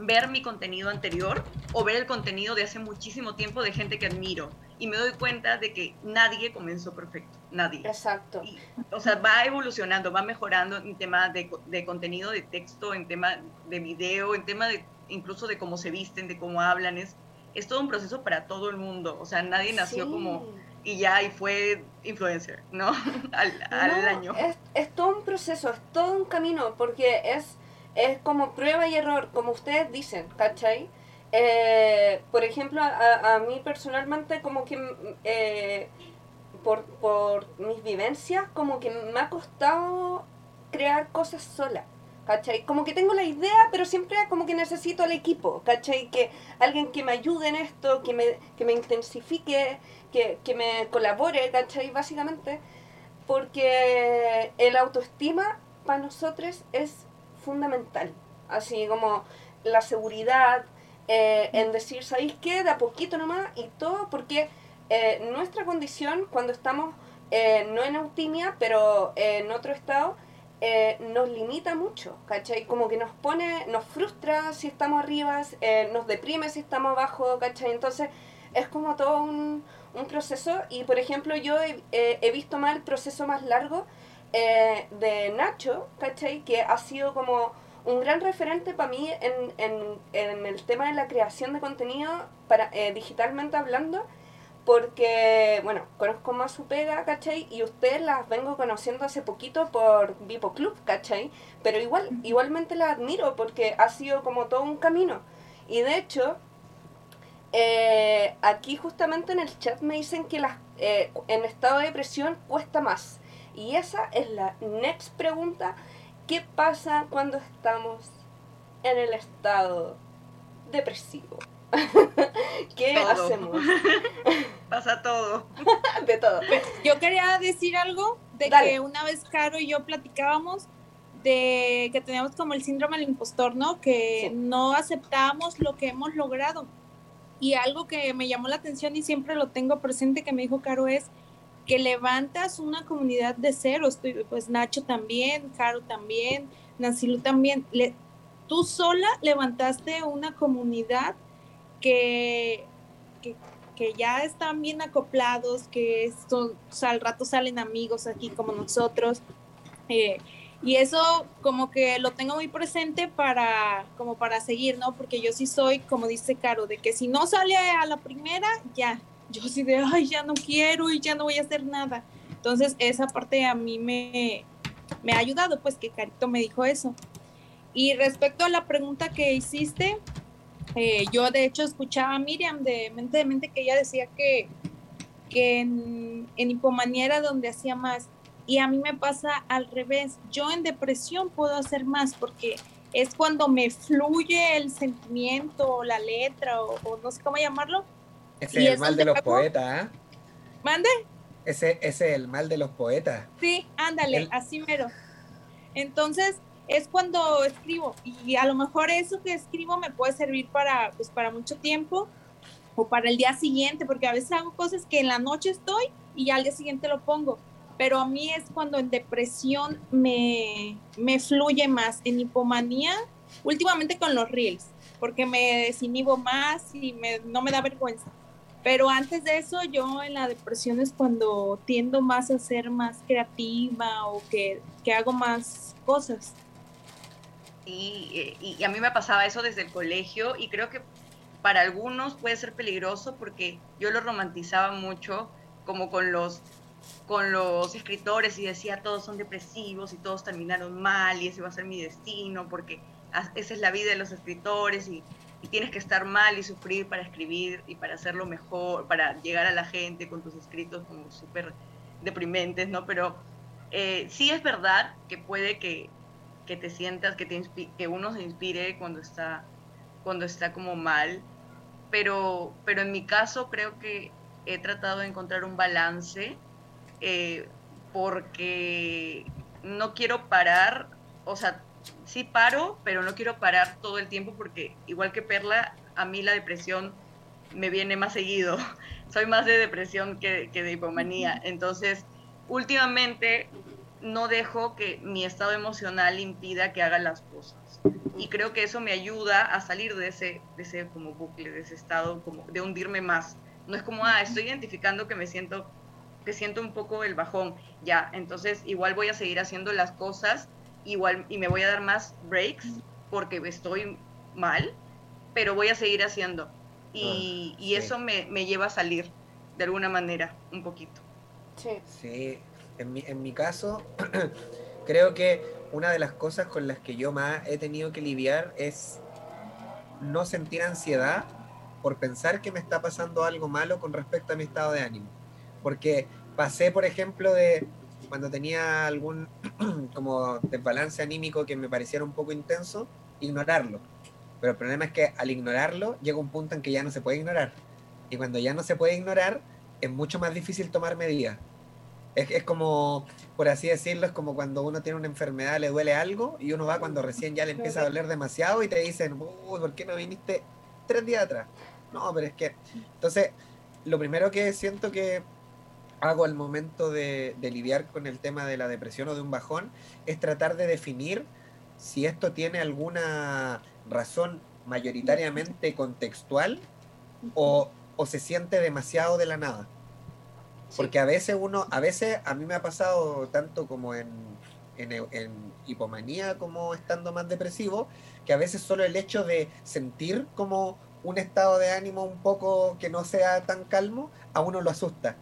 ver mi contenido anterior o ver el contenido de hace muchísimo tiempo de gente que admiro y me doy cuenta de que nadie comenzó perfecto, nadie. Exacto. o sea, va evolucionando, va mejorando en tema de, de, contenido, de texto, en tema de video, en tema de incluso de cómo se visten, de cómo hablan, es es todo un proceso para todo el mundo. O sea, nadie nació como y ya y fue influencer, ¿no? al, año. Es, es, todo un proceso, es todo un camino, porque es, es como prueba y error, como ustedes dicen, ¿cachai? Eh, por ejemplo, a, a, mí personalmente como que, eh, por, por mis vivencias, como que me ha costado crear cosas sola. ¿Cachai? Como que tengo la idea, pero siempre como que necesito al equipo, ¿cachai? Que alguien que me ayude en esto, que me, que me intensifique, que, que me colabore, ¿cachai? Básicamente, porque el autoestima para nosotros es fundamental. Así como la seguridad, eh, en decir, ¿sabéis qué? De a poquito nomás y todo, porque eh, nuestra condición cuando estamos eh, no en autimia, pero en otro estado, nos limita mucho, ¿cachai? Como que nos pone, nos frustra si estamos arriba, nos deprime si estamos abajo, ¿cachai? Entonces es como todo un, un proceso y por ejemplo yo he, he visto más el proceso más largo de Nacho, ¿cachai? Que ha sido como un gran referente para mí en, en, en, el tema de la creación de contenido para eh, digitalmente hablando, porque, bueno, conozco más su pega, ¿cachai? Y ustedes las vengo conociendo hace poquito por Vipo Club, ¿cachai? Pero igual, igualmente la admiro porque ha sido como todo un camino. Y de hecho, eh, aquí justamente en el chat me dicen que las, eh, en estado de depresión cuesta más. Y esa es la next pregunta ¿Qué pasa cuando estamos en el estado depresivo? ¿Qué hacemos? Pasa todo. de todo. Yo quería decir algo de que una vez Caro y yo platicábamos de que teníamos como el síndrome del impostor, ¿no? Que no aceptábamos lo que hemos logrado. Y algo que me llamó la atención y siempre lo tengo presente que me dijo Caro es que levantas una comunidad de cero, pues Nacho también, Caro también, Nancilu también, le, tú sola levantaste una comunidad que, que, ya están bien acoplados, que esto, al rato salen amigos aquí como nosotros. Eh, y eso como que lo tengo muy presente para como para seguir, ¿no? Porque yo sí soy, como dice Caro, de que si no sale a la primera, ya, yo así de, ay, ya no quiero y ya no voy a hacer nada. Entonces, esa parte a mí me, me ha ayudado, pues que Carito me dijo eso. Y respecto a la pregunta que hiciste, eh, yo de hecho escuchaba a Miriam de Mente de Mente que ella decía que, que en, hipomanía era donde hacía más. Y a mí me pasa al revés. Yo en depresión puedo hacer más porque es cuando me fluye el sentimiento, la letra o, o no sé cómo llamarlo, ese es el mal de los poetas, ¿ah? ¿Mande? Ese, ese es el mal de los poetas. Sí, ándale, así mero. Entonces, es cuando escribo y a lo mejor eso que escribo me puede servir para, pues, para mucho tiempo o para el día siguiente, porque a veces hago cosas que en la noche estoy y ya al día siguiente lo pongo. Pero a mí es cuando en depresión me, me fluye más. En hipomanía, últimamente con los reels, porque me desinhibo más y me, no me da vergüenza. Pero antes de eso, yo en la depresión es cuando tiendo más a ser más creativa o que, hago más cosas. Y, y, a mí me pasaba eso desde el colegio y creo que para algunos puede ser peligroso porque yo lo romantizaba mucho como con los con los escritores y decía todos son depresivos y todos terminaron mal y ese va a ser mi destino porque esa es la vida de los escritores y y tienes que estar mal y sufrir para escribir y para hacerlo mejor, para llegar a la gente con tus escritos como súper deprimentes, ¿no? Pero eh, sí es verdad que puede que, que te sientas, que, te que uno se inspire cuando está, cuando está como mal, pero, pero en mi caso creo que he tratado de encontrar un balance eh, porque no quiero parar, o sea, sí paro, pero no quiero parar todo el tiempo porque igual que Perla, a mí la depresión me viene más seguido. Soy más de depresión que, de hipomanía. Entonces, últimamente no dejo que mi estado emocional impida que haga las cosas. Y creo que eso me ayuda a salir de ese, de ese como bucle, de ese estado como de hundirme más. No es como, ah, estoy identificando que me siento, que siento un poco el bajón. Ya, entonces igual voy a seguir haciendo las cosas igual y me voy a dar más breaks porque estoy mal, pero voy a seguir haciendo. Y, ah, eso me, lleva a salir de alguna manera, un poquito. Sí. Sí, en mi, en mi caso, creo que una de las cosas con las que yo más he tenido que lidiar es no sentir ansiedad por pensar que me está pasando algo malo con respecto a mi estado de ánimo. Porque pasé, por ejemplo, de cuando tenía algún como desbalance anímico que me pareciera un poco intenso, ignorarlo. Pero el problema es que al ignorarlo llega un punto en que ya no se puede ignorar. Y cuando ya no se puede ignorar, es mucho más difícil tomar medidas. Es, es, como, por así decirlo, es como cuando uno tiene una enfermedad, le duele algo y uno va cuando recién ya le empieza a doler demasiado y te dicen, Uy, ¿por qué no viniste tres días atrás? No, pero es que... Entonces, lo primero que siento que hago al momento de, de lidiar con el tema de la depresión o de un bajón es tratar de definir si esto tiene alguna razón mayoritariamente contextual o, o se siente demasiado de la nada. Porque a veces uno, a veces a mí me ha pasado tanto como en, en, en, hipomanía como estando más depresivo, que a veces solo el hecho de sentir como un estado de ánimo un poco que no sea tan calmo, a uno lo asusta.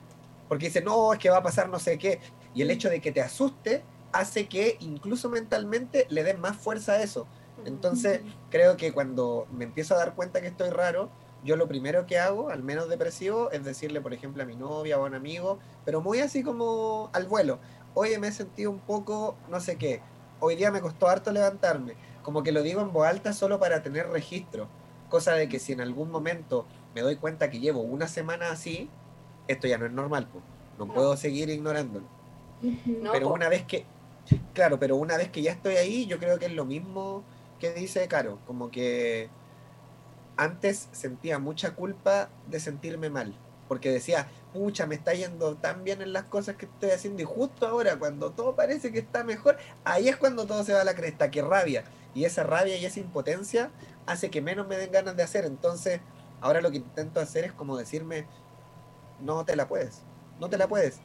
Porque dice, no, es que va a pasar no sé qué. Y el hecho de que te asuste hace que incluso mentalmente le den más fuerza a eso. Entonces, creo que cuando me empiezo a dar cuenta que estoy raro, yo lo primero que hago, al menos depresivo, es decirle, por ejemplo, a mi novia o a un amigo, pero muy así como al vuelo, oye, me he sentido un poco, no sé qué, hoy día me costó harto levantarme, como que lo digo en voz alta solo para tener registro, cosa de que si en algún momento me doy cuenta que llevo una semana así, esto ya no es normal, pues. no puedo seguir ignorándolo. No, pero una vez que, claro, pero una vez que ya estoy ahí, yo creo que es lo mismo que dice Caro, como que antes sentía mucha culpa de sentirme mal, porque decía, pucha, me está yendo tan bien en las cosas que estoy haciendo y justo ahora, cuando todo parece que está mejor, ahí es cuando todo se va a la cresta, que rabia. Y esa rabia y esa impotencia hace que menos me den ganas de hacer. Entonces, ahora lo que intento hacer es como decirme, no te la puedes, no te la puedes.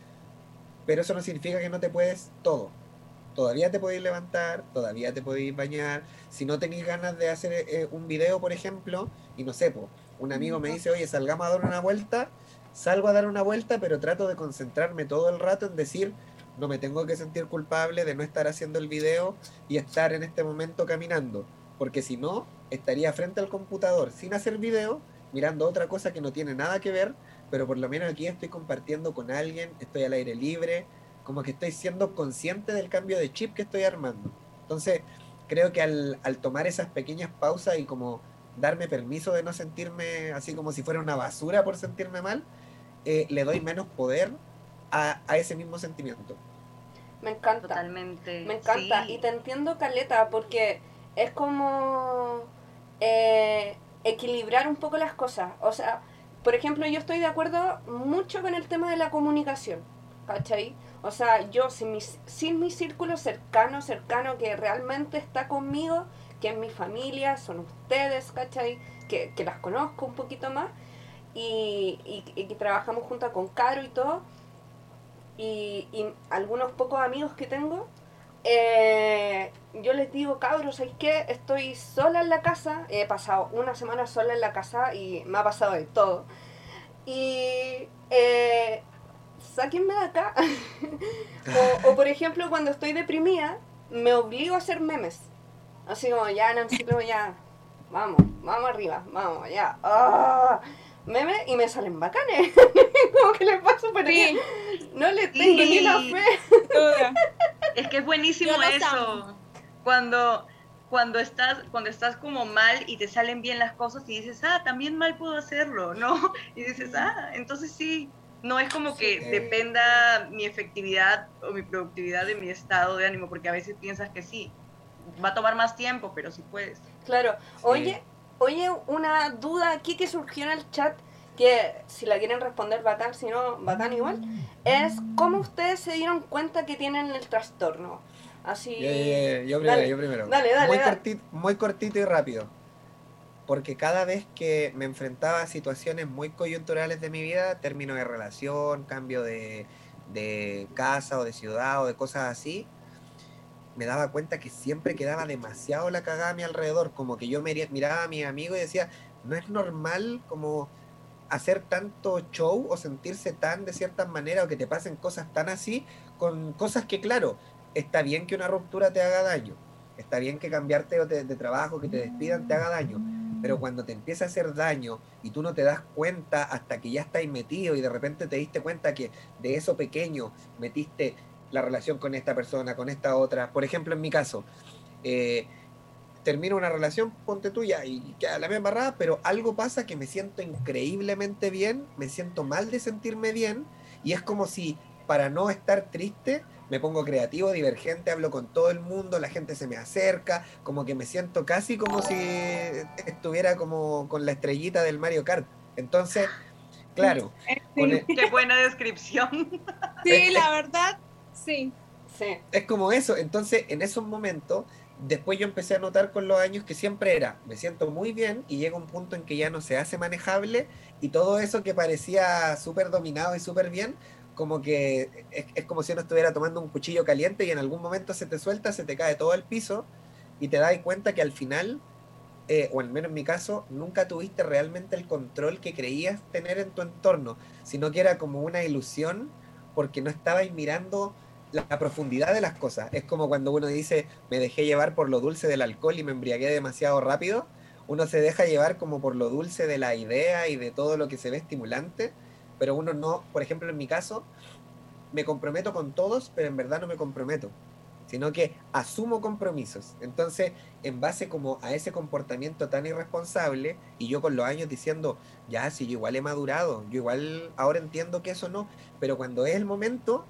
Pero eso no significa que no te puedes todo todavía te podéis levantar, todavía te podéis bañar. Si no tenéis ganas de hacer eh, un video, por ejemplo, y no sé, po, un amigo me dice, oye, salgamos a dar una vuelta, salgo a dar una vuelta, pero trato de concentrarme todo el rato en decir, no me tengo que sentir culpable de no estar haciendo el video y estar en este momento caminando, porque si no, estaría frente al computador sin hacer video, mirando otra cosa que no tiene nada que ver, pero por lo menos aquí estoy compartiendo con alguien, estoy al aire libre, como que estoy siendo consciente del cambio de chip que estoy armando. Entonces, creo que al, al, tomar esas pequeñas pausas y como darme permiso de no sentirme así como si fuera una basura por sentirme mal, eh, le doy menos poder a, a, ese mismo sentimiento. Me encanta. Totalmente. Me encanta. Sí. Y te entiendo, Caleta, porque es como eh, equilibrar un poco las cosas. O sea, por ejemplo, yo estoy de acuerdo mucho con el tema de la comunicación. ¿Cachai? O sea, yo sin mi, sin mi círculo cercano, cercano que realmente está conmigo, que es mi familia, son ustedes, ¿cachai? Que, que las conozco un poquito más y, y, y que trabajamos junto con Caro y todo. Y, y algunos pocos amigos que tengo, eh, yo les digo, cabros, ¿sabes qué? Estoy sola en la casa, he pasado una semana sola en la casa y me ha pasado de todo. Y eh, sáquenme de acá. o, o, por ejemplo, cuando estoy deprimida, me obligo a hacer memes. Así como, ya, Nancy, ya, vamos, vamos arriba, vamos, ya. ¡Ah! Memes y me salen bacanes. como que le paso por sí. No le tengo sí. ni la fe. es que es buenísimo eso. Cuando cuando estás, cuando estás como mal y te salen bien las cosas y dices, ah, también mal puedo hacerlo, ¿no? Y dices, ah, entonces sí, no es como que sí. dependa mi efectividad o mi productividad de mi estado de ánimo, porque a veces piensas que sí, va a tomar más tiempo, pero sí puedes. Claro. Sí. Oye, oye, una duda aquí que surgió en el chat, que si la quieren responder bacán, si no, bacán igual, es cómo ustedes se dieron cuenta que tienen el trastorno. Así. Yeah, yeah, yeah. Yo primero, dale, yo primero. Dale, dale. Muy. Cortito, muy cortito y rápido porque cada vez que me enfrentaba a situaciones muy coyunturales de mi vida, término de relación, cambio de, de, casa o de ciudad o de cosas así, me daba cuenta que siempre quedaba demasiado la cagada a mi alrededor, como que yo miraba a mi amigo y decía, no es normal como hacer tanto show o sentirse tan de cierta manera o que te pasen cosas tan así con cosas que claro, está bien que una ruptura te haga daño, está bien que cambiarte de, de trabajo, que te despidan te haga daño, pero cuando te empieza a hacer daño y tú no te das cuenta hasta que ya estás metido y de repente te diste cuenta que de eso pequeño metiste la relación con esta persona, con esta otra. Por ejemplo, en mi caso, eh, termino una relación, ponte tuya y queda la misma barrada, pero algo pasa que me siento increíblemente bien, me siento mal de sentirme bien y es como si para no estar triste me pongo creativo, divergente, hablo con todo el mundo, la gente se me acerca, como que me siento casi como si estuviera como con la estrellita del Mario Kart. Entonces, claro. Qué buena descripción. Sí, la verdad, sí. Sí. Es como eso. Entonces, en esos momentos, después yo empecé a notar con los años que siempre era, me siento muy bien y llega un punto en que ya no se hace manejable y todo eso que parecía súper dominado y súper bien, como que es, como si uno estuviera tomando un cuchillo caliente y en algún momento se te suelta, se te cae todo al piso y te das cuenta que al final, eh, o al menos en mi caso, nunca tuviste realmente el control que creías tener en tu entorno, sino que era como una ilusión porque no estabas mirando la profundidad de las cosas. Es como cuando uno dice, me dejé llevar por lo dulce del alcohol y me embriagué demasiado rápido. Uno se deja llevar como por lo dulce de la idea y de todo lo que se ve estimulante pero uno no, por ejemplo, en mi caso, me comprometo con todos, pero en verdad no me comprometo, sino que asumo compromisos. Entonces, en base como a ese comportamiento tan irresponsable, y yo con los años diciendo, ya, si yo igual he madurado, yo igual ahora entiendo que eso no, pero cuando es el momento,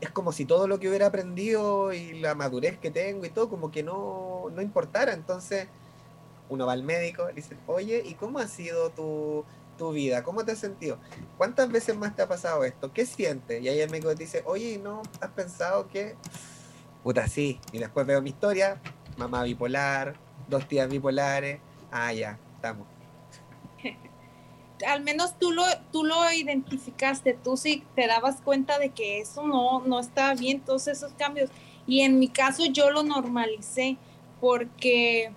es como si todo lo que hubiera aprendido y la madurez que tengo y todo, como que no, no importara. Entonces, uno va al médico, le dice, oye, ¿y cómo ha sido tu, tu vida? ¿Cómo te has sentido? ¿Cuántas veces más te ha pasado esto? ¿Qué sientes? Y ahí el médico dice, oye, ¿no has pensado que... Puta, sí. Y después veo mi historia, mamá bipolar, dos tías bipolares. Ah, ya, estamos. Al menos tú lo, tú lo identificaste, tú sí te dabas cuenta de que eso no, no estaba bien, todos esos cambios. Y en mi caso yo lo normalicé porque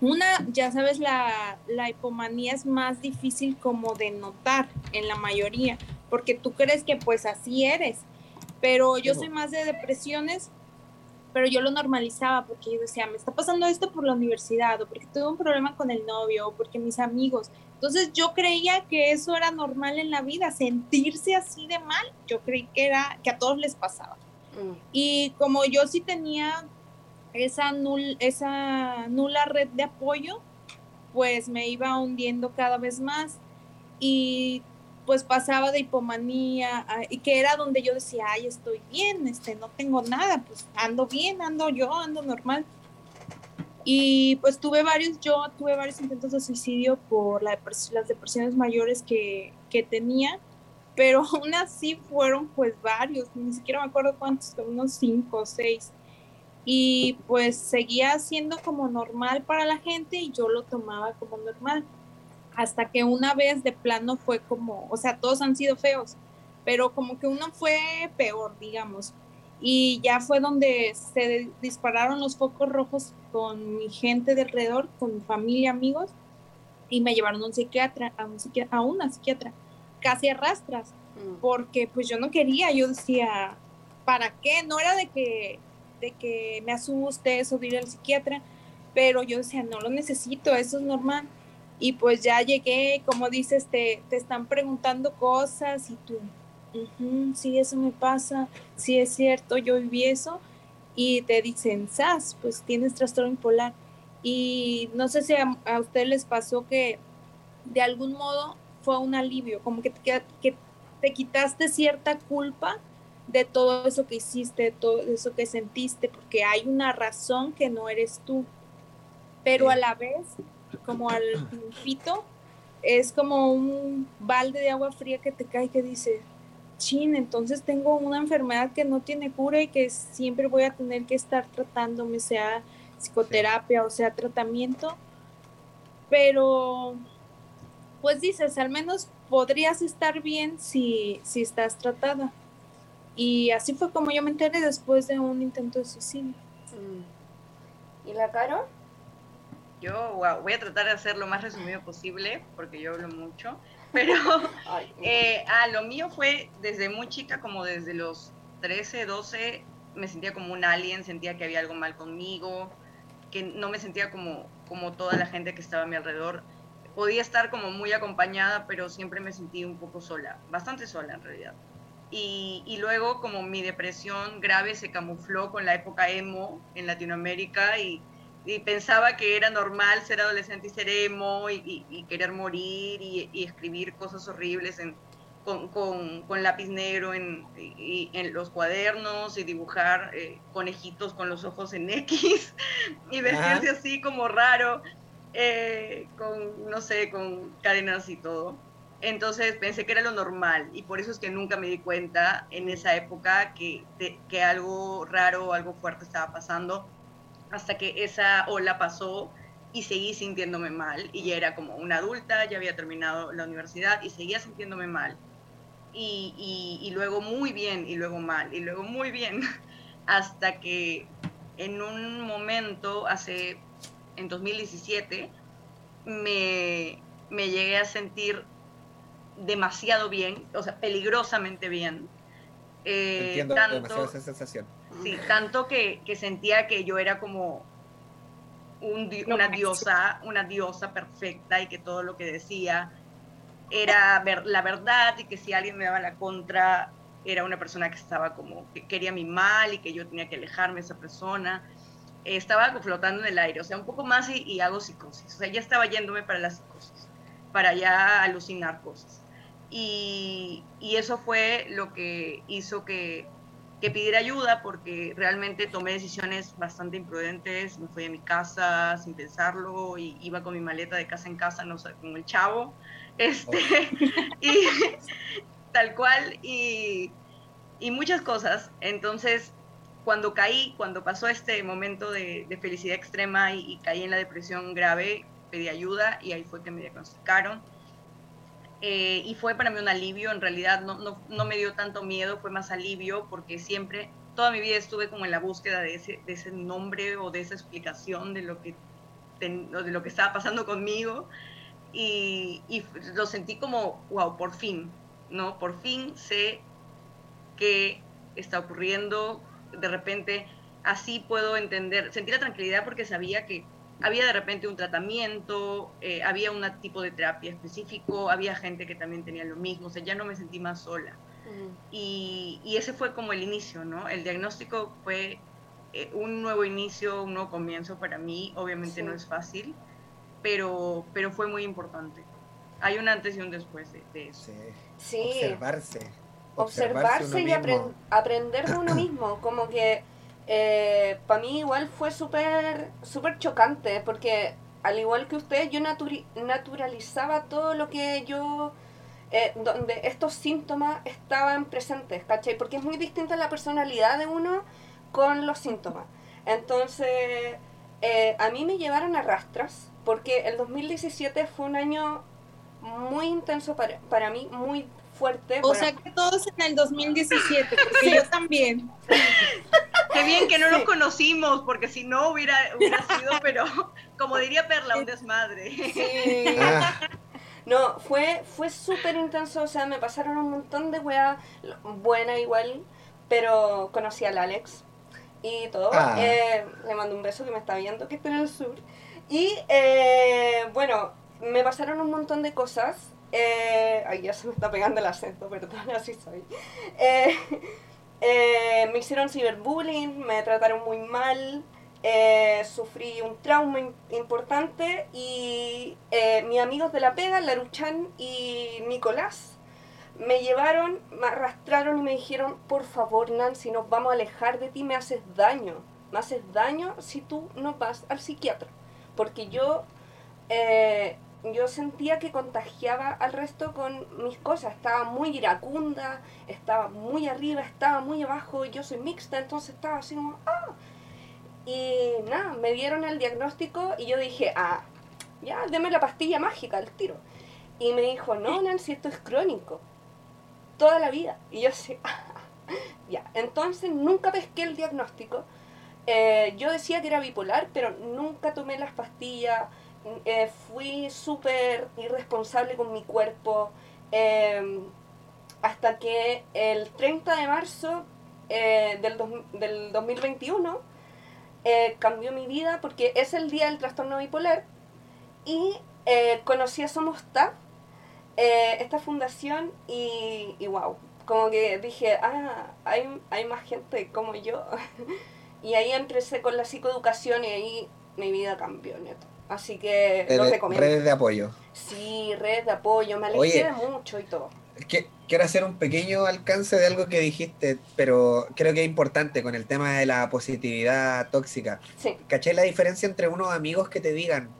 una, ya sabes, la, la, hipomanía es más difícil como de notar en la mayoría, porque tú crees que pues así eres, pero yo soy más de depresiones, pero yo lo normalizaba porque yo decía, me está pasando esto por la universidad, o porque tuve un problema con el novio, o porque mis amigos. Entonces yo creía que eso era normal en la vida, sentirse así de mal, yo creí que era, que a todos les pasaba. Mm. Y como yo sí tenía esa, nul, esa nula red de apoyo, pues me iba hundiendo cada vez más y pues pasaba de hipomanía y que era donde yo decía, ay, estoy bien, este, no tengo nada, pues ando bien, ando yo, ando normal. Y pues tuve varios, yo tuve varios intentos de suicidio por la las depresiones mayores que, que tenía, pero aún así fueron pues varios, ni siquiera me acuerdo cuántos, unos cinco o seis y pues seguía siendo como normal para la gente y yo lo tomaba como normal. Hasta que una vez de plano fue como, o sea, todos han sido feos, pero como que uno fue peor, digamos. Y ya fue donde se dispararon los focos rojos con mi gente de alrededor, con mi familia, amigos, y me llevaron a un psiquiatra, a, un psiquiatra, a una psiquiatra, casi a rastras, mm. porque pues yo no quería, yo decía, ¿para qué? No era de que de que me asuste eso de ir al psiquiatra, pero yo decía, no lo necesito, eso es normal. Y pues ya llegué, como dices, te, te están preguntando cosas y tú, sí, eso me pasa, sí es cierto, yo viví eso. Y te dicen, SAS, pues tienes trastorno bipolar. Y no sé si a, a ustedes les pasó que de algún modo fue un alivio, como que te, que te quitaste cierta culpa de todo eso que hiciste, de todo eso que sentiste, porque hay una razón que no eres tú. Pero a la vez, como al principito, es como un balde de agua fría que te cae que dice, chin, entonces tengo una enfermedad que no tiene cura y que siempre voy a tener que estar tratándome, sea psicoterapia o sea tratamiento. Pero, pues dices, al menos podrías estar bien si, si estás tratada. Y así fue como yo me enteré después de un intento de suicidio. Mm. ¿Y la Caro? Yo, wow, voy a tratar de hacer lo más resumido posible, porque yo hablo mucho. Pero eh, ah, lo mío fue desde muy chica, como desde los 13, 12, me sentía como un alien, sentía que había algo mal conmigo, que no me sentía como, como toda la gente que estaba a mi alrededor. Podía estar como muy acompañada, pero siempre me sentí un poco sola, bastante sola en realidad. Y, y, luego como mi depresión grave se camufló con la época emo en Latinoamérica y, y pensaba que era normal ser adolescente y ser emo y, y querer morir y, escribir cosas horribles en, con, con, con, lápiz negro en, en, los cuadernos y dibujar eh, conejitos con los ojos en X y vestirse así como raro, eh, con, no sé, con cadenas y todo. Entonces pensé que era lo normal y por eso es que nunca me di cuenta en esa época que, que algo raro o algo fuerte estaba pasando hasta que esa ola pasó y seguí sintiéndome mal y ya era como una adulta, ya había terminado la universidad y seguía sintiéndome mal y, luego muy bien y luego mal y luego muy bien hasta que en un momento hace en 2017 me, me llegué a sentir demasiado bien, o sea, peligrosamente bien. Eh, Entiendo tanto, demasiado esa sensación. Sí, tanto que, que sentía que yo era como un, una diosa, una diosa perfecta y que todo lo que decía era ver, la verdad y que si alguien me daba la contra era una persona que estaba como que quería mi mal y que yo tenía que alejarme de esa persona. estaba flotando en el aire, o sea, un poco más y, y, hago psicosis. O sea, ya estaba yéndome para la psicosis, para ya alucinar cosas. Y, y eso fue lo que hizo que, que pidiera ayuda porque realmente tomé decisiones bastante imprudentes. Me fui a mi casa sin pensarlo y iba con mi maleta de casa en casa, no sé, como el chavo este, y tal cual, y, y, muchas cosas. Entonces, cuando caí, cuando pasó este momento de, felicidad extrema y, caí en la depresión grave, pedí ayuda y ahí fue que me diagnosticaron. Eh, y fue para mí un alivio, en realidad no, no, no, me dio tanto miedo, fue más alivio porque siempre, toda mi vida estuve como en la búsqueda de ese, de ese nombre o de esa explicación de lo que, de lo que estaba pasando conmigo y, lo sentí como, wow, por fin, ¿no? Por fin sé qué está ocurriendo, de repente así puedo entender, sentí la tranquilidad porque sabía que había de repente un tratamiento, eh, había un tipo de terapia específico, había gente que también tenía lo mismo, o sea, ya no me sentí más sola. y, ese fue como el inicio, ¿no? El diagnóstico fue eh, un nuevo inicio, un nuevo comienzo para mí, obviamente no es fácil, pero, pero fue muy importante. Hay un antes y un después de, eso. Sí. Observarse. Observarse, y aprender de uno mismo. Como que eh, para mí igual fue súper super chocante, porque al igual que usted, yo naturalizaba todo lo que yo... Eh, donde estos síntomas estaban presentes, ¿cachai? Porque es muy distinta la personalidad de uno con los síntomas. Entonces, eh, a mí me llevaron a rastras porque el 2017 fue un año muy intenso para, para mí, muy fuerte. O sea que todos en el 2017, porque yo también. Qué bien que no nos conocimos, porque si no hubiera, hubiera sido, pero como diría Perla, un desmadre. Sí. Ah. No, fue, fue súper intenso, o sea, me pasaron un montón de weas, buena igual, pero conocí al Alex y todo. Ah. Eh, le mando un beso que me está viendo, que está en el sur. Y eh, bueno, me pasaron un montón de cosas. Eh, ay, ya se me está pegando el acento, perdón, así soy. Eh, eh, me hicieron ciberbullying, me trataron muy mal, sufrí un trauma importante y mis amigos de la pega, Laruchan y Nicolás, me llevaron, me arrastraron y me dijeron, por favor Nancy, nos vamos a alejar de ti, me haces daño, me haces daño si tú no vas al psiquiatra porque yo, eh, yo sentía que contagiaba al resto con mis cosas. Estaba muy iracunda, estaba muy arriba, estaba muy abajo, yo soy mixta, entonces estaba así como, ah. Y nada, me dieron el diagnóstico y yo dije, ah, ya, deme la pastilla mágica, el tiro. Y me dijo, no, Nancy, esto es crónico. Toda la vida. Y yo así, ah, ya. Entonces nunca pesqué el diagnóstico eh, yo decía que era bipolar, pero nunca tomé las pastillas. Eh, fui súper irresponsable con mi cuerpo. Em, hasta que el 30 de marzo eh, del, del 2021 eh, cambió mi vida porque es el día del trastorno bipolar y eh, conocí a Somos eh, esta fundación, y, y wow, como que dije, ah, hay, hay más gente como yo. y ahí empecé con la psicoeducación y ahí mi vida cambió, neto. Así que lo recomiendo. Redes de apoyo. Sí, redes de apoyo, me de mucho y todo. Que, quiero hacer un pequeño alcance de algo que dijiste, pero creo que es importante con el tema de la positividad tóxica. Sí. ¿Caché la diferencia entre unos amigos que te digan,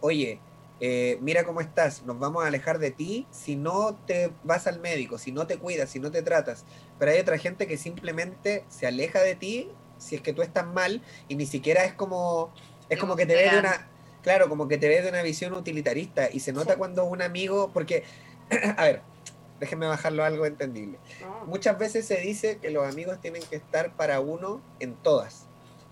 oye, eh, mira cómo estás, nos vamos a alejar de ti si no te vas al médico, si no te cuidas, si no te tratas. Pero hay otra gente que simplemente se aleja de ti si es que tú estás mal y ni siquiera es como, es como que te ve de una, claro, como que te ve de una visión utilitarista y se nota cuando un amigo, porque, a ver, déjenme bajarlo a algo entendible. Muchas veces se dice que los amigos tienen que estar para uno en todas,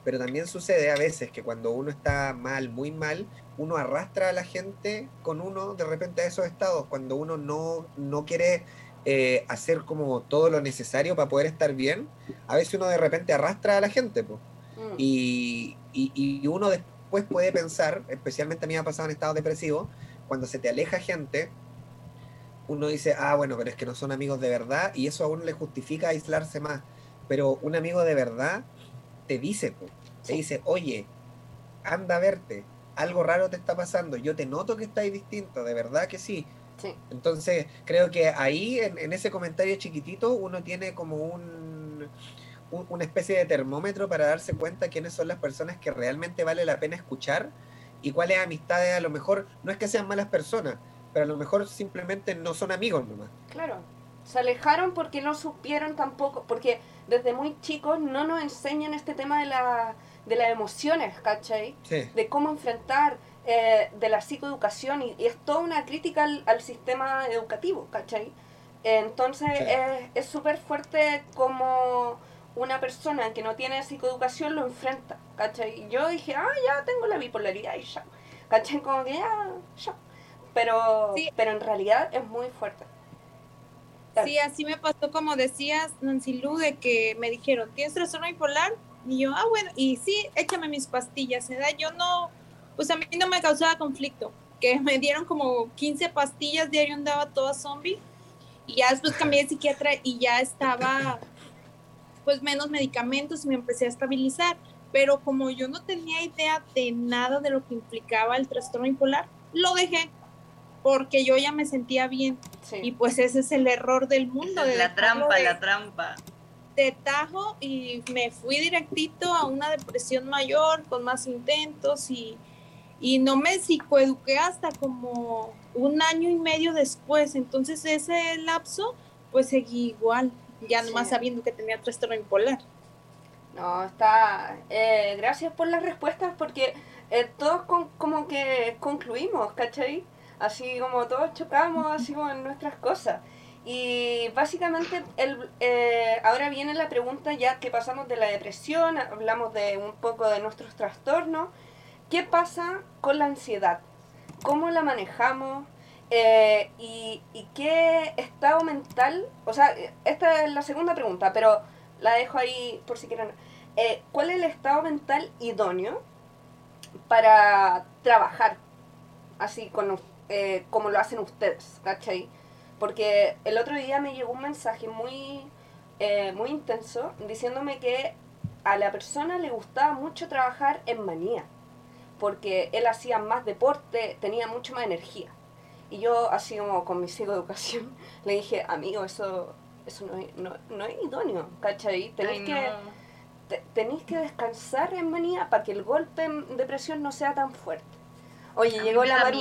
pero también sucede a veces que cuando uno está mal, muy mal, uno arrastra a la gente con uno de repente a esos estados, cuando uno no, no quiere eh, hacer como todo lo necesario para poder estar bien, a veces uno de repente arrastra a la gente. Y, y, uno después puede pensar, especialmente a mí me ha pasado en estado depresivo, cuando se te aleja gente, uno dice, ah, bueno, pero es que no son amigos de verdad y eso a uno le justifica aislarse más. Pero un amigo de verdad te dice, te dice, oye, anda a verte, algo raro te está pasando, yo te noto que estáis distinto, de verdad que sí. sí. Entonces, creo que ahí, en, ese comentario chiquitito, uno tiene como un, una especie de termómetro para darse cuenta quiénes son las personas que realmente vale la pena escuchar y cuáles amistades a lo mejor no es que sean malas personas, pero a lo mejor simplemente no son amigos nomás. Claro, se alejaron porque no supieron tampoco, porque desde muy chicos no nos enseñan este tema de la de las emociones, ¿cachai? De cómo enfrentar, eh, de la psicoeducación, y, es toda una crítica al, sistema educativo, ¿cachai? Entonces es súper fuerte como una persona que no tiene psicoeducación lo enfrenta, ¿cachai? Y yo dije, ah, ya tengo la bipolaridad y ya, ¿cachai? Como que ya, ya. Pero, pero en realidad es muy fuerte. Sí, así me pasó como decías, Nancy Lu, de que me dijeron, ¿tienes trastorno bipolar? Y yo, ah, bueno, y sí, échame mis pastillas. ¿verdad? Yo no, pues a mí no me causaba conflicto. Que me dieron como 15 pastillas, diario andaba toda zombie. Y ya después cambié de psiquiatra y ya estaba, pues menos medicamentos y me empecé a estabilizar. Pero como yo no tenía idea de nada de lo que implicaba el trastorno bipolar, lo dejé porque yo ya me sentía bien. Y pues ese es el error del mundo. de la trampa, la trampa de tajo y me fui directito a una depresión mayor con más intentos y, y no me psicoeduqué hasta como un año y medio después. Entonces ese lapso pues seguí igual, ya nomás sabiendo que tenía trastorno bipolar. No, está... Eh, gracias por las respuestas porque eh, todos como que concluimos, ¿cachai? Así como todos chocamos así como en nuestras cosas. Y básicamente el, eh, ahora viene la pregunta ya que pasamos de la depresión, hablamos de un poco de nuestros trastornos. ¿Qué pasa con la ansiedad? ¿Cómo la manejamos? Eh, y, y, qué estado mental? O sea, esta es la segunda pregunta, pero la dejo ahí por si quieren. Eh, ¿Cuál es el estado mental idóneo para trabajar así con, como lo hacen ustedes? ¿Cachai? Porque el otro día me llegó un mensaje muy, eh, muy intenso diciéndome que a la persona le gustaba mucho trabajar en manía, porque él hacía más deporte, tenía mucho más energía. Y yo, así como con mi psicoeducación, le dije, amigo, eso, eso no, es, no, no es idóneo, ¿cachai? Tenéis que, tenéis que descansar en manía para que el golpe de presión no sea tan fuerte. Oye, llegó la Maru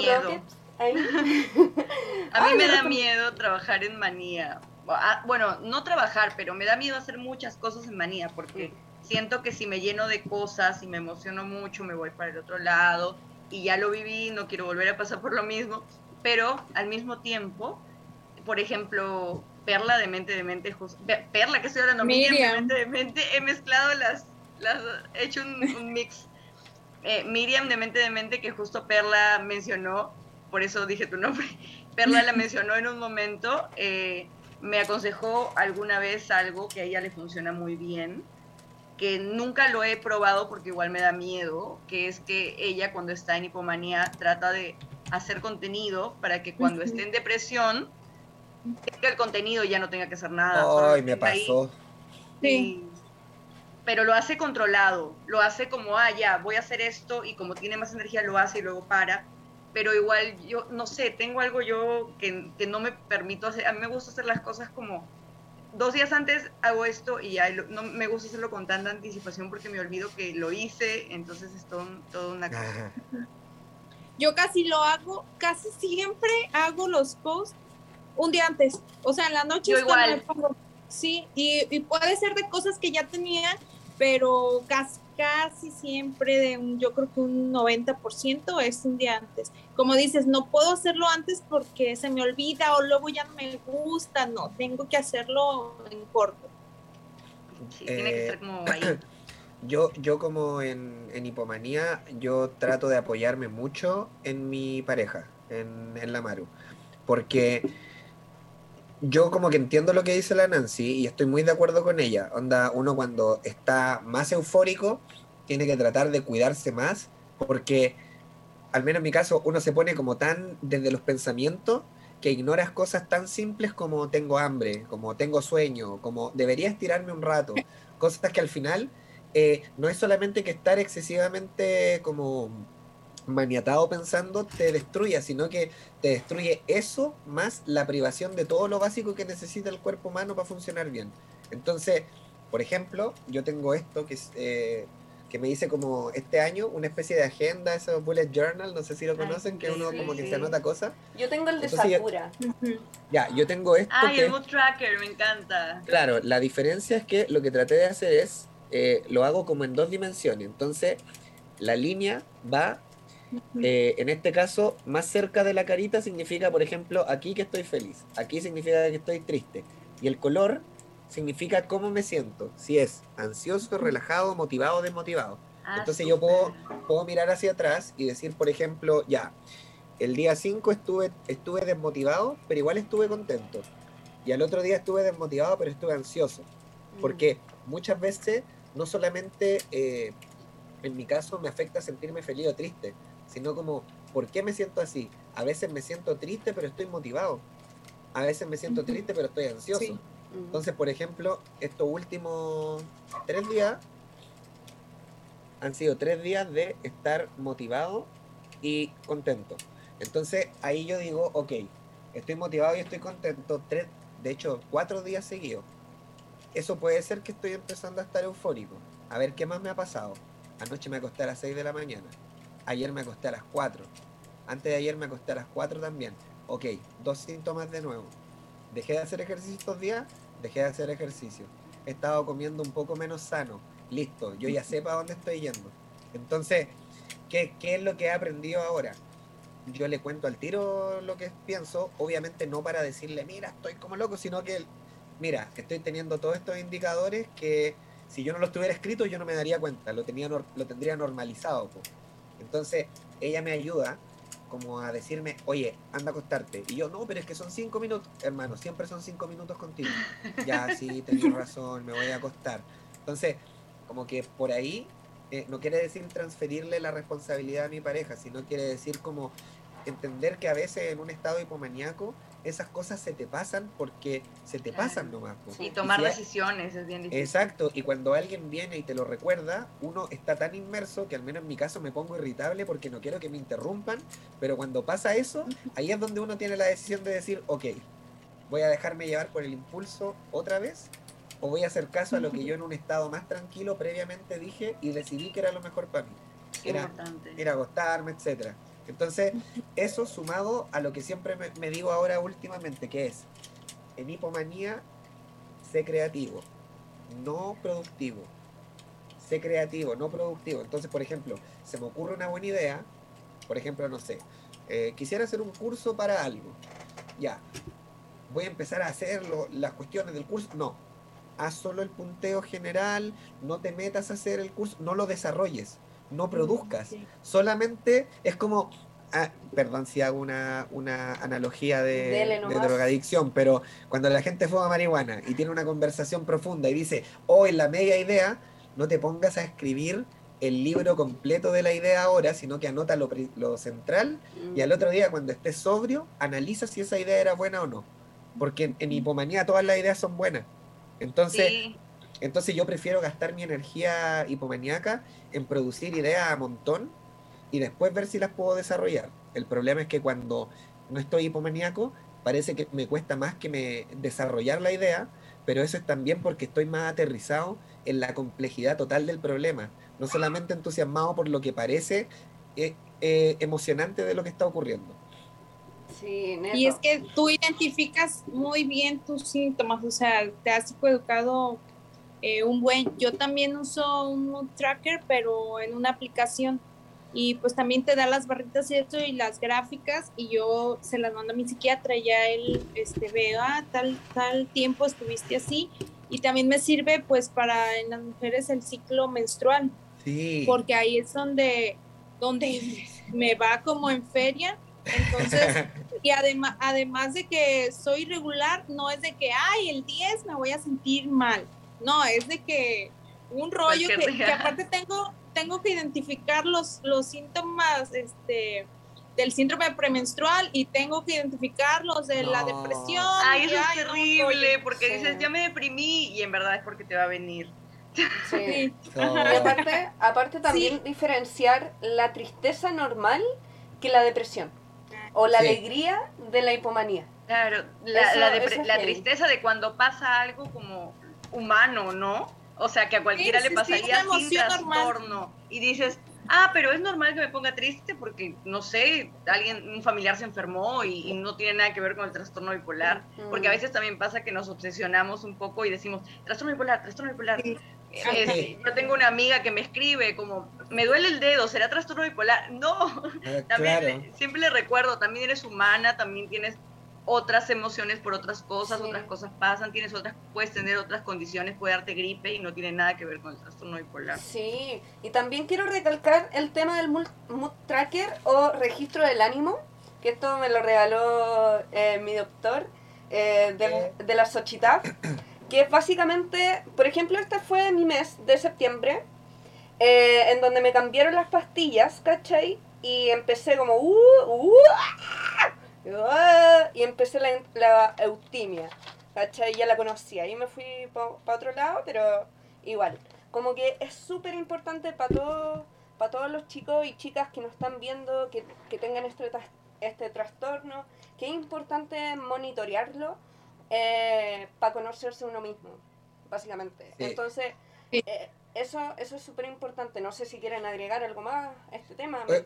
a mí me da miedo trabajar en manía. Ah, bueno, no trabajar, pero me da miedo hacer muchas cosas en manía porque siento que si me lleno de cosas y me emociono mucho, me voy para el otro lado y ya lo viví, no quiero volver a pasar por lo mismo, pero al mismo tiempo, por ejemplo, Perla de mente de mente, Perla que estoy hablando, Miriam de mente de mente, he mezclado las, las he hecho un, mix. Eh, Miriam de mente de mente que justo Perla mencionó, por eso dije tu nombre. Perla la mencionó en un momento, eh, me aconsejó alguna vez algo que a ella le funciona muy bien, que nunca lo he probado porque igual me da miedo, que es que ella cuando está en hipomanía trata de hacer contenido para que cuando esté en depresión, el contenido ya no tenga que hacer nada. Ay, me pasó. Sí. Pero lo hace controlado, lo hace como, ah, ya, voy a hacer esto y como tiene más energía lo hace y luego para. Pero igual yo, no sé, tengo algo yo que, que no me permito hacer, a mí me gusta hacer las cosas como dos días antes hago esto y ya no me gusta hacerlo con tanta anticipación porque me olvido que lo hice, entonces es todo, una cosa. Yo casi lo hago, casi siempre hago los posts un día antes, o sea, en la noche Yo igual. Sí, y, y, puede ser de cosas que ya tenía, pero casi, casi siempre de un, yo creo que un 90% es un día antes. Como dices, no puedo hacerlo antes porque se me olvida o luego ya no me gusta, no, tengo que hacerlo en corto. tiene que ser como ahí. Yo, yo como en, en, hipomanía, yo trato de apoyarme mucho en mi pareja, en, en la Maru, porque yo como que entiendo lo que dice la Nancy y estoy muy de acuerdo con ella. Onda, uno cuando está más eufórico tiene que tratar de cuidarse más porque, al menos en mi caso, uno se pone como tan desde los pensamientos que ignoras cosas tan simples como tengo hambre, como tengo sueño, como debería estirarme un rato. Cosas que al final eh, no es solamente que estar excesivamente como maniatado pensando te destruye, sino que te destruye eso más la privación de todo lo básico que necesita el cuerpo humano para funcionar bien. Entonces, por ejemplo, yo tengo esto que es, eh, que me dice como este año una especie de agenda, esos bullet journal, no sé si lo conocen, que uno como que se anota cosas. Yo tengo el de Sakura. Ya, yo tengo esto. Ah, el mood tracker, me encanta. Claro, la diferencia es que lo que traté de hacer es, eh, lo hago como en dos dimensiones. Entonces, la línea va eh, en este caso, más cerca de la carita significa, por ejemplo, aquí que estoy feliz, aquí significa que estoy triste. Y el color significa cómo me siento, si es ansioso, relajado, motivado o desmotivado. Ah, Entonces yo puedo, puedo mirar hacia atrás y decir, por ejemplo, ya, el día 5 estuve, estuve desmotivado, pero igual estuve contento. Y al otro día estuve desmotivado, pero estuve ansioso. Mm. Porque muchas veces, no solamente eh, en mi caso me afecta sentirme feliz o triste, sino como, ¿por qué me siento así? A veces me siento triste, pero estoy motivado. A veces me siento triste, pero estoy ansioso. Entonces, por ejemplo, estos últimos tres días han sido tres días de estar motivado y contento. Entonces, ahí yo digo, ok, estoy motivado y estoy contento, tres, de hecho, cuatro días seguidos. Eso puede ser que estoy empezando a estar eufórico. A ver qué más me ha pasado. Anoche me acosté a las 6 de la mañana. Ayer me acosté a las 4. Antes de ayer me acosté a las 4 también. Ok, dos síntomas de nuevo. Dejé de hacer ejercicio estos días, dejé de hacer ejercicio. He estado comiendo un poco menos sano. Listo, yo ya sé para dónde estoy yendo. Entonces, ¿qué, ¿qué es lo que he aprendido ahora? Yo le cuento al tiro lo que pienso, obviamente no para decirle, mira, estoy como loco, sino que, mira, estoy teniendo todos estos indicadores que si yo no los tuviera escritos yo no me daría cuenta, lo, tenía, lo tendría normalizado. Entonces, ella me ayuda como a decirme, oye, anda a acostarte. Y yo, no, pero es que son cinco minutos, hermano, siempre son cinco minutos contigo. ya, sí, tenés razón, me voy a acostar. Entonces, como que por ahí eh, no quiere decir transferirle la responsabilidad a mi pareja, sino quiere decir como entender que a veces en un estado hipomaníaco esas cosas se te pasan porque se te pasan nomás. Y tomar decisiones es bien difícil. Exacto, y cuando alguien viene y te lo recuerda, uno está tan inmerso que al menos en mi caso me pongo irritable porque no quiero que me interrumpan, pero cuando pasa eso, ahí es donde uno tiene la decisión de decir, ok, voy a dejarme llevar por el impulso otra vez o voy a hacer caso a lo que yo en un estado más tranquilo previamente dije y decidí que era lo mejor para mí. Era, era acostarme, etcétera. Entonces, eso sumado a lo que siempre me, digo ahora últimamente, que es, en hipomanía, sé creativo, no productivo. Sé creativo, no productivo. Entonces, por ejemplo, se me ocurre una buena idea, por ejemplo, no sé, eh, quisiera hacer un curso para algo. Ya, voy a empezar a hacer las cuestiones del curso. No, haz solo el punteo general, no te metas a hacer el curso, no lo desarrolles no produzcas. Solamente es como, ah, perdón si hago una, una analogía de, drogadicción, pero cuando la gente fuma marihuana y tiene una conversación profunda y dice, oh, en la media idea, no te pongas a escribir el libro completo de la idea ahora, sino que anota lo, lo central y al otro día cuando estés sobrio, analiza si esa idea era buena o no. Porque en, hipomanía todas las ideas son buenas. Entonces, entonces yo prefiero gastar mi energía hipomaníaca en producir ideas a montón y después ver si las puedo desarrollar. El problema es que cuando no estoy hipomaníaco, parece que me cuesta más que me desarrollar la idea, pero eso es también porque estoy más aterrizado en la complejidad total del problema, no solamente entusiasmado por lo que parece eh, eh, emocionante de lo que está ocurriendo. Sí, y es que tú identificas muy bien tus síntomas, o sea, te has psicoeducado eh, un buen, yo también uso un mood tracker, pero en una aplicación y pues también te da las barritas y esto y las gráficas y yo se las mando a mi psiquiatra y ya él este, ve, ah, tal, tal tiempo estuviste así y también me sirve pues para en las mujeres el ciclo menstrual. Sí. Porque ahí es donde, donde me va como en feria. Entonces, y además, además de que soy regular, no es de que, ay, el 10 me voy a sentir mal. No, es de que un rollo que, que aparte tengo tengo que identificar los, los síntomas este, del síndrome premenstrual y tengo que identificar los de la depresión. Ay, eso es terrible, porque dices, ya me deprimí y en verdad es porque te va a venir. Sí. Y aparte, aparte también diferenciar la tristeza normal que la depresión. O la alegría de la hipomanía. Claro, la, la, la tristeza de cuando pasa algo como humano, ¿no? O sea, que a cualquiera le pasaría sin trastorno. Y dices, ah, pero es normal que me ponga triste porque, no sé, alguien, un familiar se enfermó y, no tiene nada que ver con el trastorno bipolar. Porque a veces también pasa que nos obsesionamos un poco y decimos, trastorno bipolar, trastorno bipolar. yo tengo una amiga que me escribe como, me duele el dedo, ¿será trastorno bipolar? No, ah, también siempre le recuerdo, también eres humana, también tienes otras emociones por otras cosas, otras cosas pasan, tienes otras, puedes tener otras condiciones, puede darte gripe y no tiene nada que ver con el trastorno bipolar. Sí, y también quiero recalcar el tema del mood, tracker o registro del ánimo, que esto me lo regaló eh, mi doctor eh, de, de, la Xochitaf, que es básicamente, por ejemplo, este fue mi mes de septiembre, eh, en donde me cambiaron las pastillas, ¿cachai? Y empecé como, uh, uh, Ah", y empecé la, la eutimia, ¿cachai? Ya la conocía. Y me fui para otro lado, pero igual. Como que es súper importante para todos para todos los chicos y chicas que nos están viendo, que, que tengan este, este trastorno, que es importante monitorearlo eh, para conocerse uno mismo, básicamente. Entonces, eh, eso, eso es súper importante. No sé si quieren agregar algo más a este tema. Me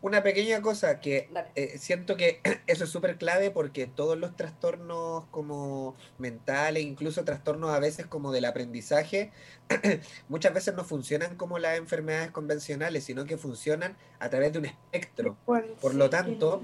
una pequeña cosa que eh, siento que eso es súper clave porque todos los trastornos como mentales, incluso trastornos a veces como del aprendizaje, muchas veces no funcionan como las enfermedades convencionales, sino que funcionan a través de un espectro. Por lo tanto,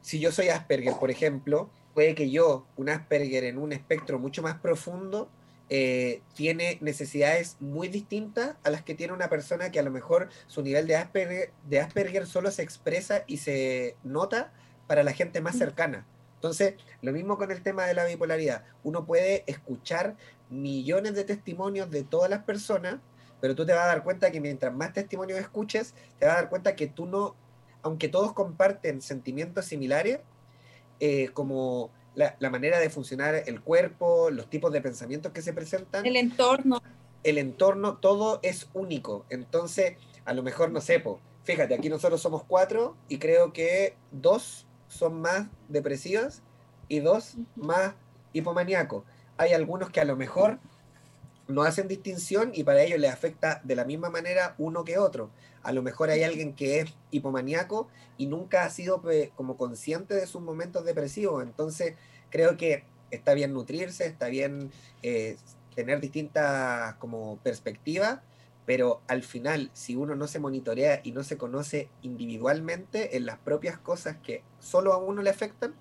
si yo soy Asperger, por ejemplo, puede que yo, un Asperger en un espectro mucho más profundo, eh, tiene necesidades muy distintas a las que tiene una persona que a lo mejor su nivel de Asperger, de Asperger solo se expresa y se nota para la gente más cercana. Entonces, lo mismo con el tema de la bipolaridad. Uno puede escuchar millones de testimonios de todas las personas, pero tú te vas a dar cuenta que mientras más testimonios escuches, te vas a dar cuenta que tú no, aunque todos comparten sentimientos similares, eh, como la, manera de funcionar el cuerpo, los tipos de pensamientos que se presentan. El entorno. El entorno, todo es único. Entonces, a lo mejor, no sé, fíjate, aquí nosotros somos cuatro y creo que dos son más depresivas y dos más hipomaníacos. Hay algunos que a lo mejor no hacen distinción y para ellos les afecta de la misma manera uno que otro. A lo mejor hay alguien que es hipomaníaco y nunca ha sido como consciente de sus momentos depresivos. Entonces, creo que está bien nutrirse, está bien eh, tener distintas como perspectivas, pero al final, si uno no se monitorea y no se conoce individualmente en las propias cosas que solo a uno le afectan,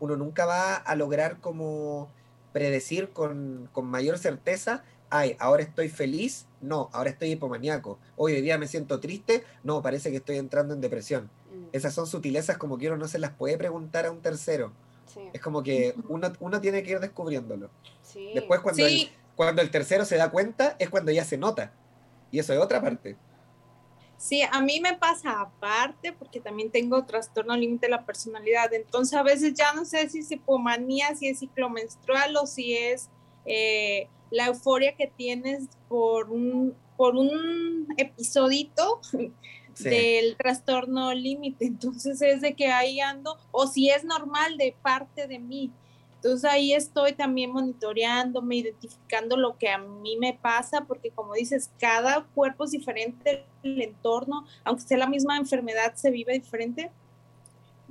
uno nunca va a lograr como predecir con, con mayor certeza ay, ahora estoy feliz, no, ahora estoy hipomaníaco, hoy, día me siento triste, no, parece que estoy entrando en depresión. Mm. Esas son sutilezas como que uno no se las puede preguntar a un tercero. Es como que uno, uno tiene que ir descubriéndolo. Después cuando, el, cuando el tercero se da cuenta es cuando ya se nota. Y eso es otra parte. Sí, a mí me pasa aparte porque también tengo trastorno límite de la personalidad. Entonces a veces ya no sé si es hipomanía, si es ciclo menstrual o si es eh, la euforia que tienes por un, por un episodito del trastorno límite. Entonces es de que ahí ando, o si es normal de parte de mí. Entonces ahí estoy también monitoreándome, identificando lo que a mí me pasa, porque como dices, cada cuerpo es diferente, el entorno, aunque sea la misma enfermedad, se vive diferente.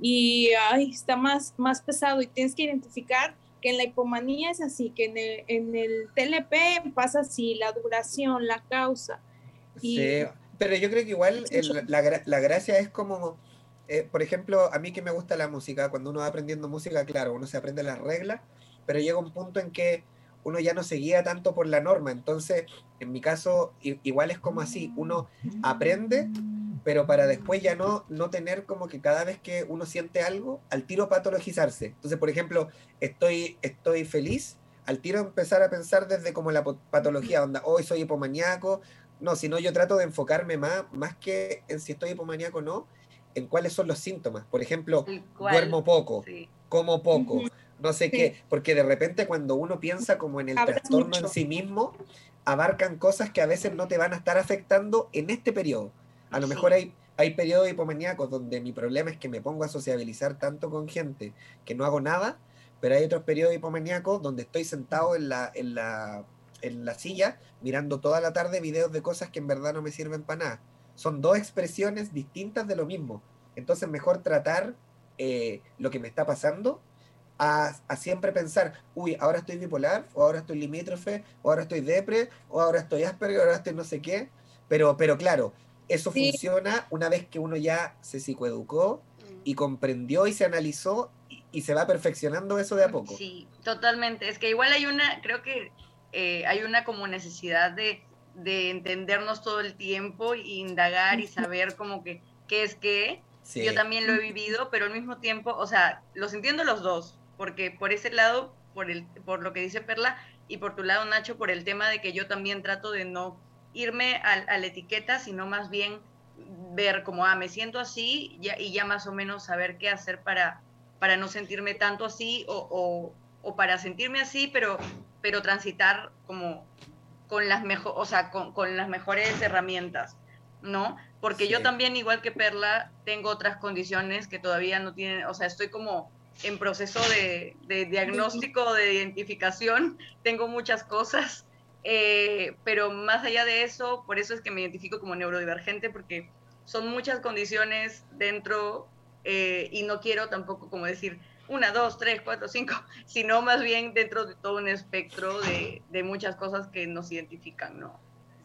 Y ay, está más, más pesado y tienes que identificar que en la hipomanía es así, que en el, en el TLP pasa así, la duración, la causa. sí, pero yo creo que igual la, la gracia es como eh, por ejemplo, a mí que me gusta la música, cuando uno va aprendiendo música, claro, uno se aprende las reglas, pero llega un punto en que uno ya no se guía tanto por la norma. Entonces, en mi caso, igual es como así, uno aprende, pero para después ya no, no tener como que cada vez que uno siente algo, al tiro patologizarse. Entonces, por ejemplo, estoy, estoy feliz, al tiro empezar a pensar desde como la patología, onda, hoy soy hipomaníaco. No, sino yo trato de enfocarme más, más que en si estoy hipomaníaco o no, en cuáles son los síntomas. Por ejemplo, duermo poco, como poco, no sé qué, porque de repente cuando uno piensa como en el trastorno en sí mismo, abarcan cosas que a veces no te van a estar afectando en este periodo. A lo mejor hay, hay periodos hipomaníacos donde mi problema es que me pongo a sociabilizar tanto con gente que no hago nada, pero hay otros periodos hipomaníacos donde estoy sentado en la, en la, en la silla mirando toda la tarde videos de cosas que en verdad no me sirven para nada son dos expresiones distintas de lo mismo. Entonces, mejor tratar eh, lo que me está pasando a, siempre pensar, uy, ahora estoy bipolar, o ahora estoy limítrofe, o ahora estoy depre, o ahora estoy Asperger, o ahora estoy no sé qué. Pero, pero claro, eso funciona una vez que uno ya se psicoeducó y comprendió y se analizó y, y, se va perfeccionando eso de a poco. Sí, totalmente. Es que igual hay una, creo que eh, hay una como necesidad de de entendernos todo el tiempo e indagar y saber como que qué es qué. Yo también lo he vivido, pero al mismo tiempo, o sea, los entiendo los dos, porque por ese lado, por, el, por lo que dice Perla, y por tu lado, Nacho, por el tema de que yo también trato de no irme a, la etiqueta, sino más bien ver como, ah, me siento así y ya más o menos saber qué hacer para, para no sentirme tanto así o, o, o para sentirme así, pero, pero transitar como con las, mejor, o sea, con, con las mejores herramientas, ¿no? Porque yo también, igual que Perla, tengo otras condiciones que todavía no tienen, o sea, estoy como en proceso de, de diagnóstico, de identificación, tengo muchas cosas, eh, pero más allá de eso, por eso es que me identifico como neurodivergente, porque son muchas condiciones dentro eh, y no quiero tampoco como decir, una, dos, tres, cuatro, cinco, sino más bien dentro de todo un espectro de, de muchas cosas que nos identifican, ¿no?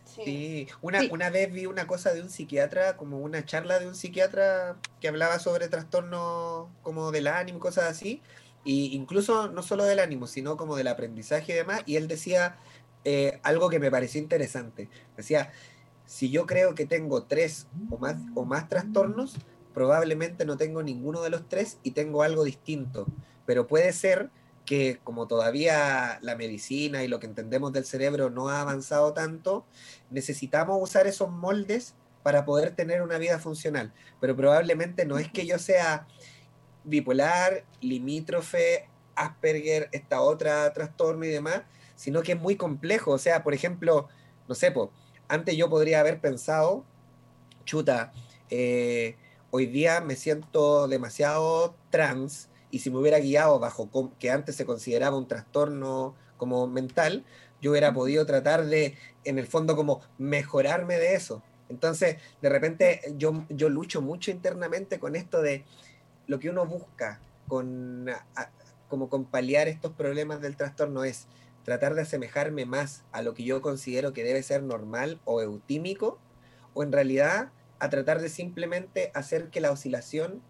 Sí, Una, una vez vi una cosa de un psiquiatra, como una charla de un psiquiatra que hablaba sobre trastornos como del ánimo, cosas así, y incluso no solo del ánimo, sino como del aprendizaje y demás, y él decía eh, algo que me pareció interesante. Decía, si yo creo que tengo tres o más, o más trastornos, probablemente no tengo ninguno de los tres y tengo algo distinto, pero puede ser que como todavía la medicina y lo que entendemos del cerebro no ha avanzado tanto, necesitamos usar esos moldes para poder tener una vida funcional, pero probablemente no es que yo sea bipolar, limítrofe, Asperger, esta otra trastorno y demás, sino que es muy complejo, o sea, por ejemplo, no sé, antes yo podría haber pensado, chuta, eh, hoy día me siento demasiado trans y si me hubiera guiado bajo que antes se consideraba un trastorno como mental, yo hubiera podido tratar de, en el fondo, como mejorarme de eso. Entonces, de repente, yo, yo lucho mucho internamente con esto de lo que uno busca con, como con paliar estos problemas del trastorno es tratar de asemejarme más a lo que yo considero que debe ser normal o eutímico, o en realidad a tratar de simplemente hacer que la oscilación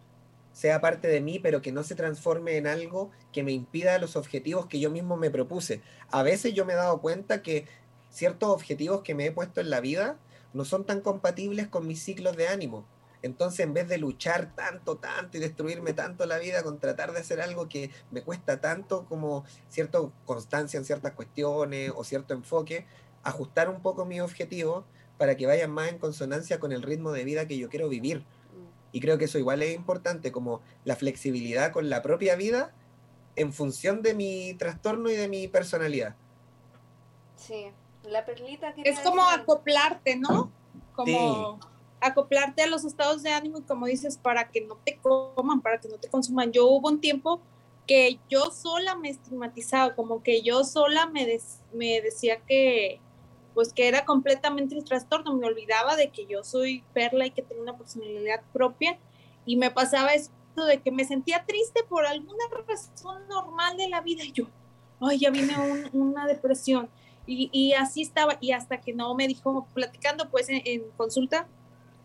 sea parte de mí, pero que no se transforme en algo que me impida los objetivos que yo mismo me propuse. A veces yo me he dado cuenta que ciertos objetivos que me he puesto en la vida no son tan compatibles con mis ciclos de ánimo. Entonces, en vez de luchar tanto, tanto y destruirme tanto la vida con tratar de hacer algo que me cuesta tanto como cierta constancia en ciertas cuestiones o cierto enfoque, ajustar un poco mi objetivo para que vayan más en consonancia con el ritmo de vida que yo quiero vivir. Y creo que eso igual es importante, como la flexibilidad con la propia vida en función de mi trastorno y de mi personalidad. Sí, la perlita que... Es como acoplarte, ¿no? Como acoplarte a los estados de ánimo y como dices, para que no te coman, para que no te consuman. Yo hubo un tiempo que yo sola me estigmatizaba, como que yo sola me, me decía que pues que era completamente el trastorno, me olvidaba de que yo soy Perla y que tengo una personalidad propia y me pasaba eso de que me sentía triste por alguna razón normal de la vida. Y yo, ay, ya vine una depresión y, y, así estaba y hasta que no me dijo, platicando pues en, consulta,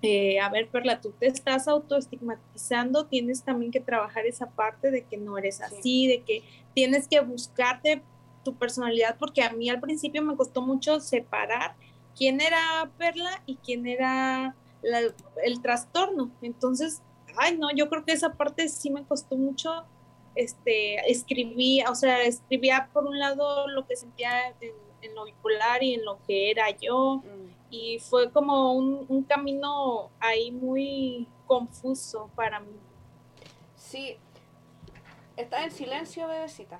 eh, a ver, Perla, tú te estás autoestigmatizando, tienes también que trabajar esa parte de que no eres así, de que tienes que buscarte tu personalidad, porque a mí al principio me costó mucho separar quién era Perla y quién era el trastorno. Entonces, ay, no, yo creo que esa parte sí me costó mucho. Este, escribí, o sea, escribía por un lado lo que sentía en, lo bipolar y en lo que era yo. Mm. Y fue como un, un camino ahí muy confuso para mí. Sí. Está en silencio, bebecita.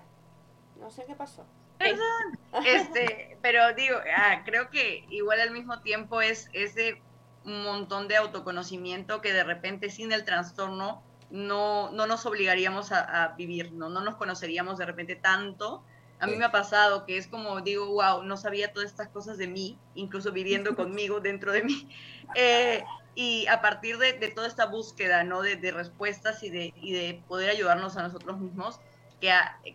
No sé qué pasó. Perdón. Este, pero digo, ah, creo que igual al mismo tiempo es ese un montón de autoconocimiento que de repente sin el trastorno no, no nos obligaríamos a, vivir, ¿no? no nos conoceríamos de repente tanto. A mí me ha pasado que es como digo, wow, no sabía todas estas cosas de mí, incluso viviendo conmigo dentro de mí. Eh, y a partir de, de, toda esta búsqueda, ¿no? De, de respuestas y de, y de poder ayudarnos a nosotros mismos,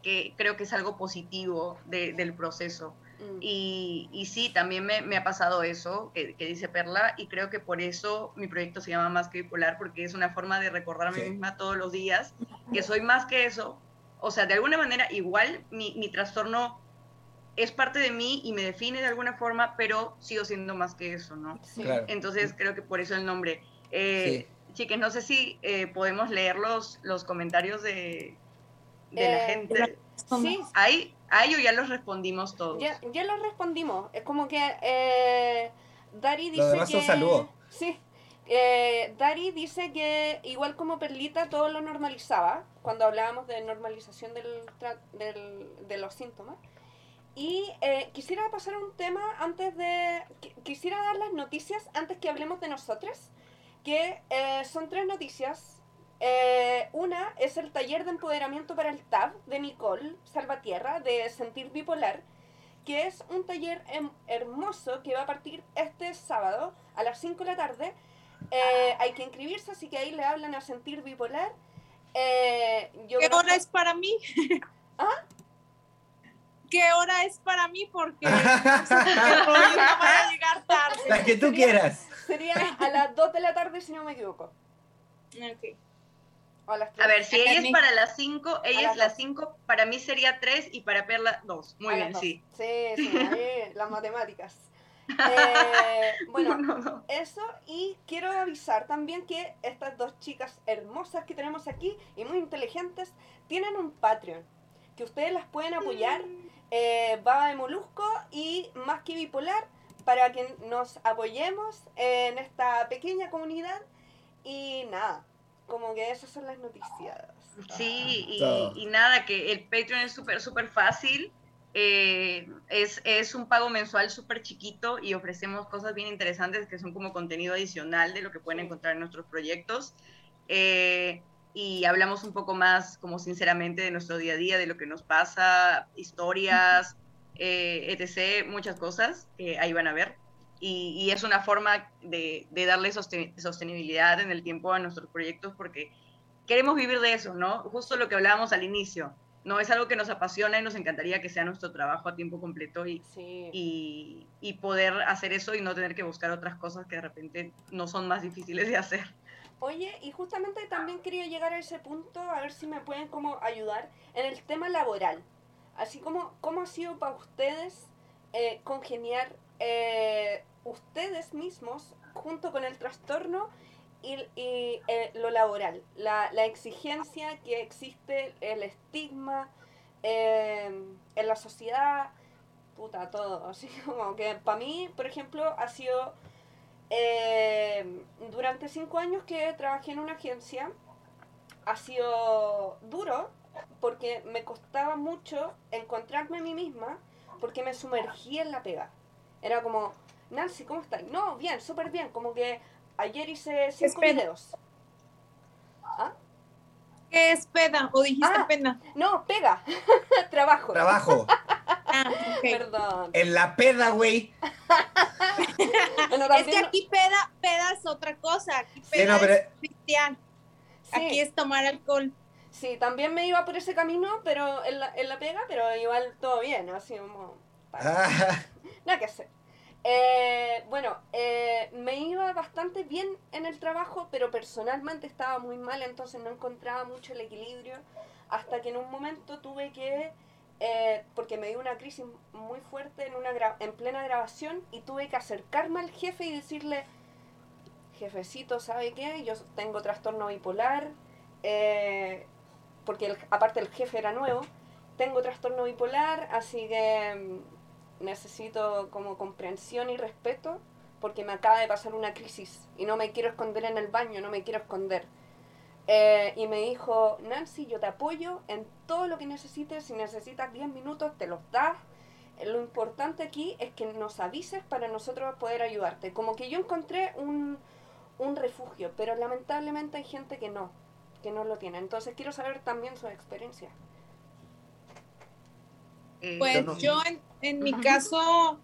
que, creo que es algo positivo del proceso. Mm. Y, y, sí, también me, me ha pasado eso que, dice Perla y creo que por eso mi proyecto se llama Más que Bipolar, porque es una forma de recordar a mí misma todos los días que soy más que eso. O sea, de alguna manera igual mi, mi trastorno es parte de mí y me define de alguna forma, pero sigo siendo más que eso, ¿no? Entonces creo que por eso el nombre. Eh, Chiques, no sé si eh, podemos leer los, los comentarios de, de la eh, gente. Sí. Ahí, ahí ya los respondimos todos. Ya, ya los respondimos. Es como que eh, Dari dice que... saludo. Sí. Eh, Dari dice que igual como Perlita todo lo normalizaba cuando hablábamos de normalización del, del, de los síntomas. Y eh, quisiera pasar un tema antes de... Quisiera dar las noticias antes que hablemos de nosotros, que son tres noticias eh, una es el taller de empoderamiento para el TAB de Nicole Salvatierra de Sentir Bipolar, que es un taller em, hermoso que va a partir este sábado a las 5 de la tarde. Eh, hay que inscribirse, así que ahí le hablan a Sentir Bipolar. Eh, ¿Qué hora es para mí? ¿Ah? ¿Qué hora es para mí? Porque no a llegar tarde. La que tú quieras. Sería a las 2 de la tarde, si no me equivoco. Okay. A ver, si ella es para las 5, ella es las 5, para mí sería 3 y para Perla 2. Muy bien, sí. Sí, sí, las matemáticas. Eh, bueno, eso y quiero avisar también que estas dos chicas hermosas que tenemos aquí y muy inteligentes tienen un Patreon que ustedes las pueden apoyar. Eh, Baba de Molusco y Más que Bipolar para que nos apoyemos en esta pequeña comunidad y nada, como que esas son las noticias. Sí, y, nada, que el Patreon es súper, súper fácil. Eh, es, es, un pago mensual súper chiquito y ofrecemos cosas bien interesantes que son como contenido adicional de lo que pueden encontrar en nuestros proyectos. Eh, y hablamos un poco más, como sinceramente, de nuestro día a día, de lo que nos pasa, historias, eh, etc., muchas cosas que ahí van a ver y, es una forma de, darle sostenibilidad en el tiempo a nuestros proyectos porque queremos vivir de eso, ¿no? Justo lo que hablábamos al inicio, ¿no? Es algo que nos apasiona y nos encantaría que sea nuestro trabajo a tiempo completo y, y, poder hacer eso y no tener que buscar otras cosas que de repente no son más difíciles de hacer. Oye, y justamente también quería llegar a ese punto, a ver si me pueden como ayudar en el tema laboral. Así como, ¿cómo ha sido para ustedes eh, congeniar eh, ustedes mismos junto con el trastorno y, eh, lo laboral, la, exigencia que existe, el estigma eh, en la sociedad, puta, todo. Así como que para mí, por ejemplo, ha sido eh, durante cinco años que trabajé en una agencia, ha sido duro porque me costaba mucho encontrarme a mí misma porque me sumergí en la pega. Era como, Nancy, ¿cómo estás? No, bien, súper bien. Como que ayer hice cinco videos. ¿Ah? ¿Qué es peda? ¿O dijiste ah, pena? No, pega. Trabajo. Trabajo. ah, Perdón. En la peda, güey. es que aquí peda, peda es otra cosa. Aquí peda es cristian. Aquí es tomar alcohol. Sí, también me iba por ese camino, pero en la, en la pega, pero igual todo bien, así como... Ah. Nada que hacer. Eh, bueno, eh, me iba bastante bien en el trabajo, pero personalmente estaba muy mal, entonces no encontraba mucho el equilibrio, hasta que en un momento tuve que, eh, porque me dio una crisis muy fuerte en, una en plena grabación, y tuve que acercarme al jefe y decirle, jefecito, ¿sabe qué? Yo tengo trastorno bipolar, porque aparte el jefe era nuevo, tengo trastorno bipolar, así que necesito como comprensión y respeto porque me acaba de pasar una crisis y no me quiero esconder en el baño, no me quiero esconder. Eh, y me dijo, Nancy, yo te apoyo en todo lo que necesites, si necesitas 10 minutos te los das. Lo importante aquí es que nos avises para nosotros poder ayudarte. Como que yo encontré un, un refugio, pero lamentablemente hay gente que no, que no lo tiene. Entonces quiero saber también su experiencia. Eh, pues yo en, mi caso,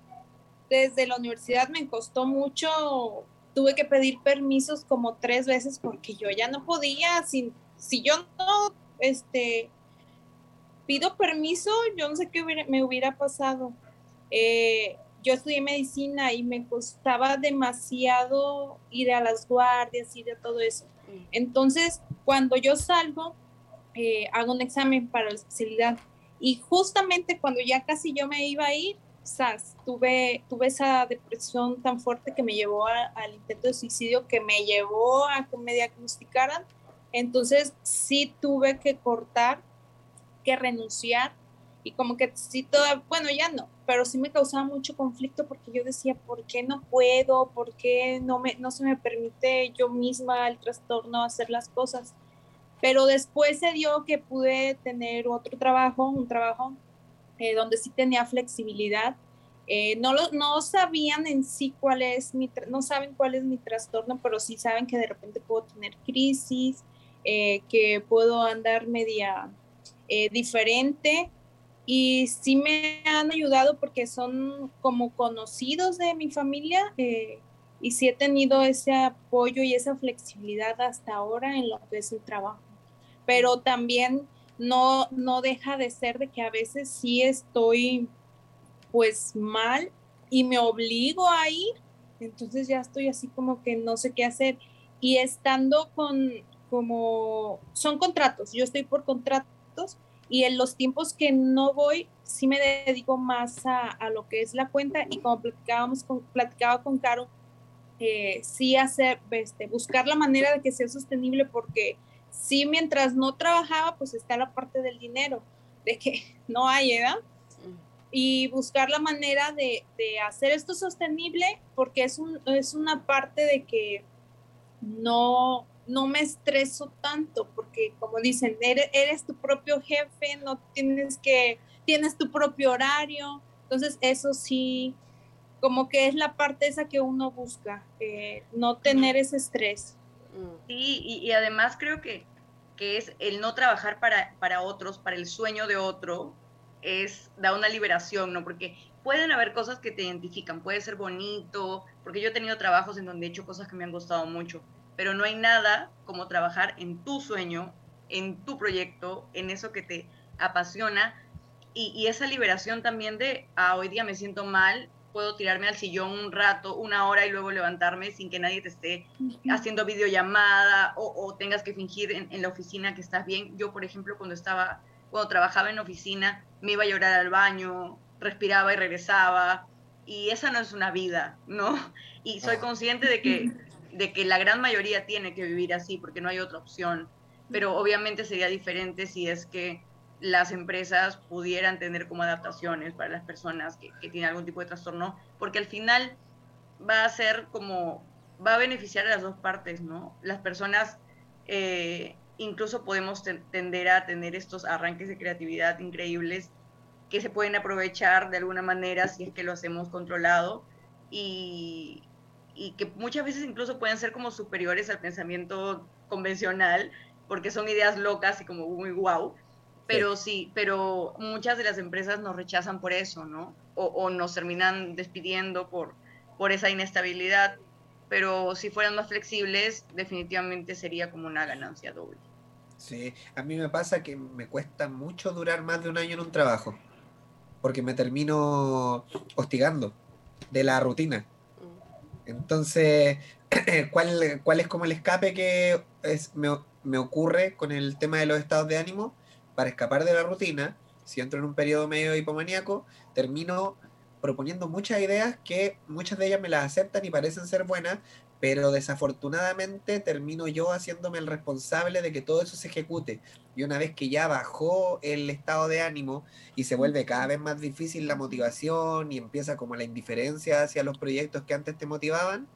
desde la universidad me costó mucho, tuve que pedir permisos como tres veces porque yo ya no podía, si, si yo no, este, pido permiso, yo no sé qué me hubiera pasado. Eh, yo estudié medicina y me costaba demasiado ir a las guardias, ir a todo eso. Mm. Entonces, cuando yo salgo, eh, hago un examen para la especialidad y justamente cuando ya casi yo me iba a ir, ¿sabes? Tuve, tuve esa depresión tan fuerte que me llevó al intento de suicidio, que me llevó a que me diagnosticaran. Entonces sí tuve que cortar, que renunciar y como que sí toda, bueno, ya no, pero sí me causaba mucho conflicto porque yo decía, ¿por qué no puedo? ¿Por qué no, me, no se me permite yo misma el trastorno hacer las cosas? Pero después se dio que pude tener otro trabajo, un trabajo eh, donde sí tenía flexibilidad. Eh, no, lo, no sabían en sí cuál es mi, no saben cuál es mi trastorno, pero sí saben que de repente puedo tener crisis, eh, que puedo andar media diferente y sí me han ayudado porque son como conocidos de mi familia y sí he tenido ese apoyo y esa flexibilidad hasta ahora en lo que es el trabajo. Pero también no, no deja de ser de que a veces sí estoy pues mal y me obligo a ir, entonces ya estoy así como que no sé qué hacer. Y estando con, como, son contratos, yo estoy por contratos y en los tiempos que no voy, sí me dedico más a, a lo que es la cuenta. Y como platicábamos con, platicaba con Caro, eh, sí hacer, este, buscar la manera de que sea sostenible porque sí, mientras no trabajaba, pues está la parte del dinero, de que no hay, ¿verdad? Y buscar la manera de, hacer esto sostenible, porque es, un, es una parte de que no, no me estreso tanto, porque como dicen, eres, eres, tu propio jefe, no tienes que, tienes tu propio horario, entonces eso sí, como que es la parte esa que uno busca, eh, no tener ese estrés. Sí, y, además creo que, que, es el no trabajar para, para otros, para el sueño de otro, es da una liberación, ¿no? Porque pueden haber cosas que te identifican, puede ser bonito, porque yo he tenido trabajos en donde he hecho cosas que me han gustado mucho, pero no hay nada como trabajar en tu sueño, en tu proyecto, en eso que te apasiona y, y esa liberación también de, ah, hoy día me siento mal, puedo tirarme al sillón un rato, una hora y luego levantarme sin que nadie te esté haciendo videollamada o, o tengas que fingir en, la oficina que estás bien. Yo, por ejemplo, cuando estaba, cuando trabajaba en oficina, me iba a llorar al baño, respiraba y regresaba. Y esa no es una vida, ¿no? Y soy consciente de que, de que la gran mayoría tiene que vivir así porque no hay otra opción. Pero obviamente sería diferente si es que las empresas pudieran tener como adaptaciones para las personas que, tienen algún tipo de trastorno, porque al final va a ser como va a beneficiar a las dos partes, ¿no? Las personas eh, incluso podemos tender a tener estos arranques de creatividad increíbles que se pueden aprovechar de alguna manera si es que lo hacemos controlado y, y que muchas veces incluso pueden ser como superiores al pensamiento convencional porque son ideas locas y como muy guau. Pero sí. pero muchas de las empresas nos rechazan por eso, ¿no? O, o, nos terminan despidiendo por, por esa inestabilidad. Pero si fueran más flexibles, definitivamente sería como una ganancia doble. Sí, a mí me pasa que me cuesta mucho durar más de un año en un trabajo, porque me termino hostigando de la rutina. Mm. Entonces, ¿cuál, ¿cuál, es como el escape que es, me, me, ocurre con el tema de los estados de ánimo? Para escapar de la rutina, si entro en un periodo medio hipomaníaco, termino proponiendo muchas ideas que muchas de ellas me las aceptan y parecen ser buenas, pero desafortunadamente termino yo haciéndome el responsable de que todo eso se ejecute. Y una vez que ya bajó el estado de ánimo y se vuelve cada vez más difícil la motivación y empieza como la indiferencia hacia los proyectos que antes te motivaban,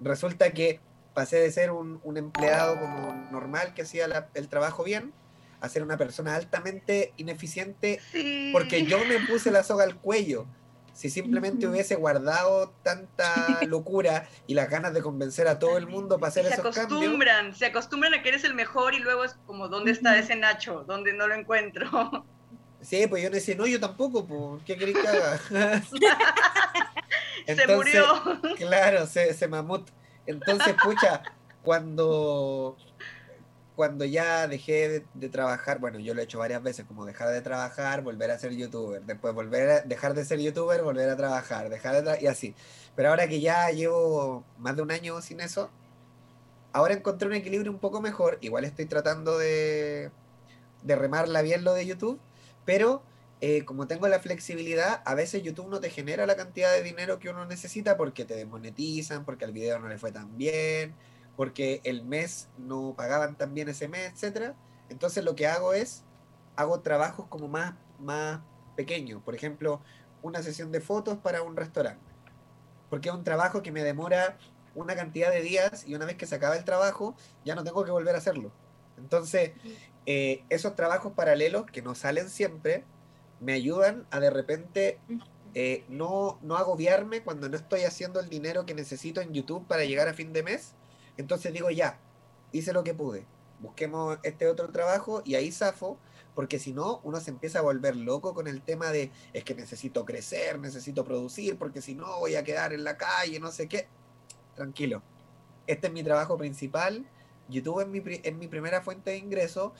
resulta que pasé de ser un, empleado como normal que hacía el trabajo bien a ser una persona altamente ineficiente porque yo me puse la soga al cuello si simplemente hubiese guardado tanta locura y las ganas de convencer a todo el mundo para hacer se esos acostumbran, Se acostumbran a que eres el mejor y luego es como, ¿dónde está ese Nacho? ¿Dónde no lo encuentro? Sí, pues yo no decía, no, yo tampoco, pues, ¿qué querés que haga? se murió. Claro, se, se mamut. Entonces, pucha, cuando cuando ya dejé de, trabajar, bueno, yo lo he hecho varias veces, como dejar de trabajar, volver a ser youtuber, después volver a dejar de ser youtuber, volver a trabajar, dejar de y así. Pero ahora que ya llevo más de un año sin eso, ahora encontré un equilibrio un poco mejor. Igual estoy tratando de, de remarla bien lo de YouTube, pero eh, como tengo la flexibilidad, a veces YouTube no te genera la cantidad de dinero que uno necesita porque te desmonetizan, porque al video no le fue tan bien porque el mes no pagaban tan bien ese mes, etcétera. Entonces lo que hago es, hago trabajos como más, más pequeños. Por ejemplo, una sesión de fotos para un restaurante. Porque es un trabajo que me demora una cantidad de días y una vez que se acaba el trabajo, ya no tengo que volver a hacerlo. Entonces, eh, esos trabajos paralelos que no salen siempre, me ayudan a de repente eh, no, no agobiarme cuando no estoy haciendo el dinero que necesito en YouTube para llegar a fin de mes entonces digo, ya, hice lo que pude, busquemos este otro trabajo y ahí zafo, porque si no, uno se empieza a volver loco con el tema de, es que necesito crecer, necesito producir, porque si no voy a quedar en la calle, no sé qué. Tranquilo, este es mi trabajo principal, YouTube es mi, es mi primera fuente de ingreso,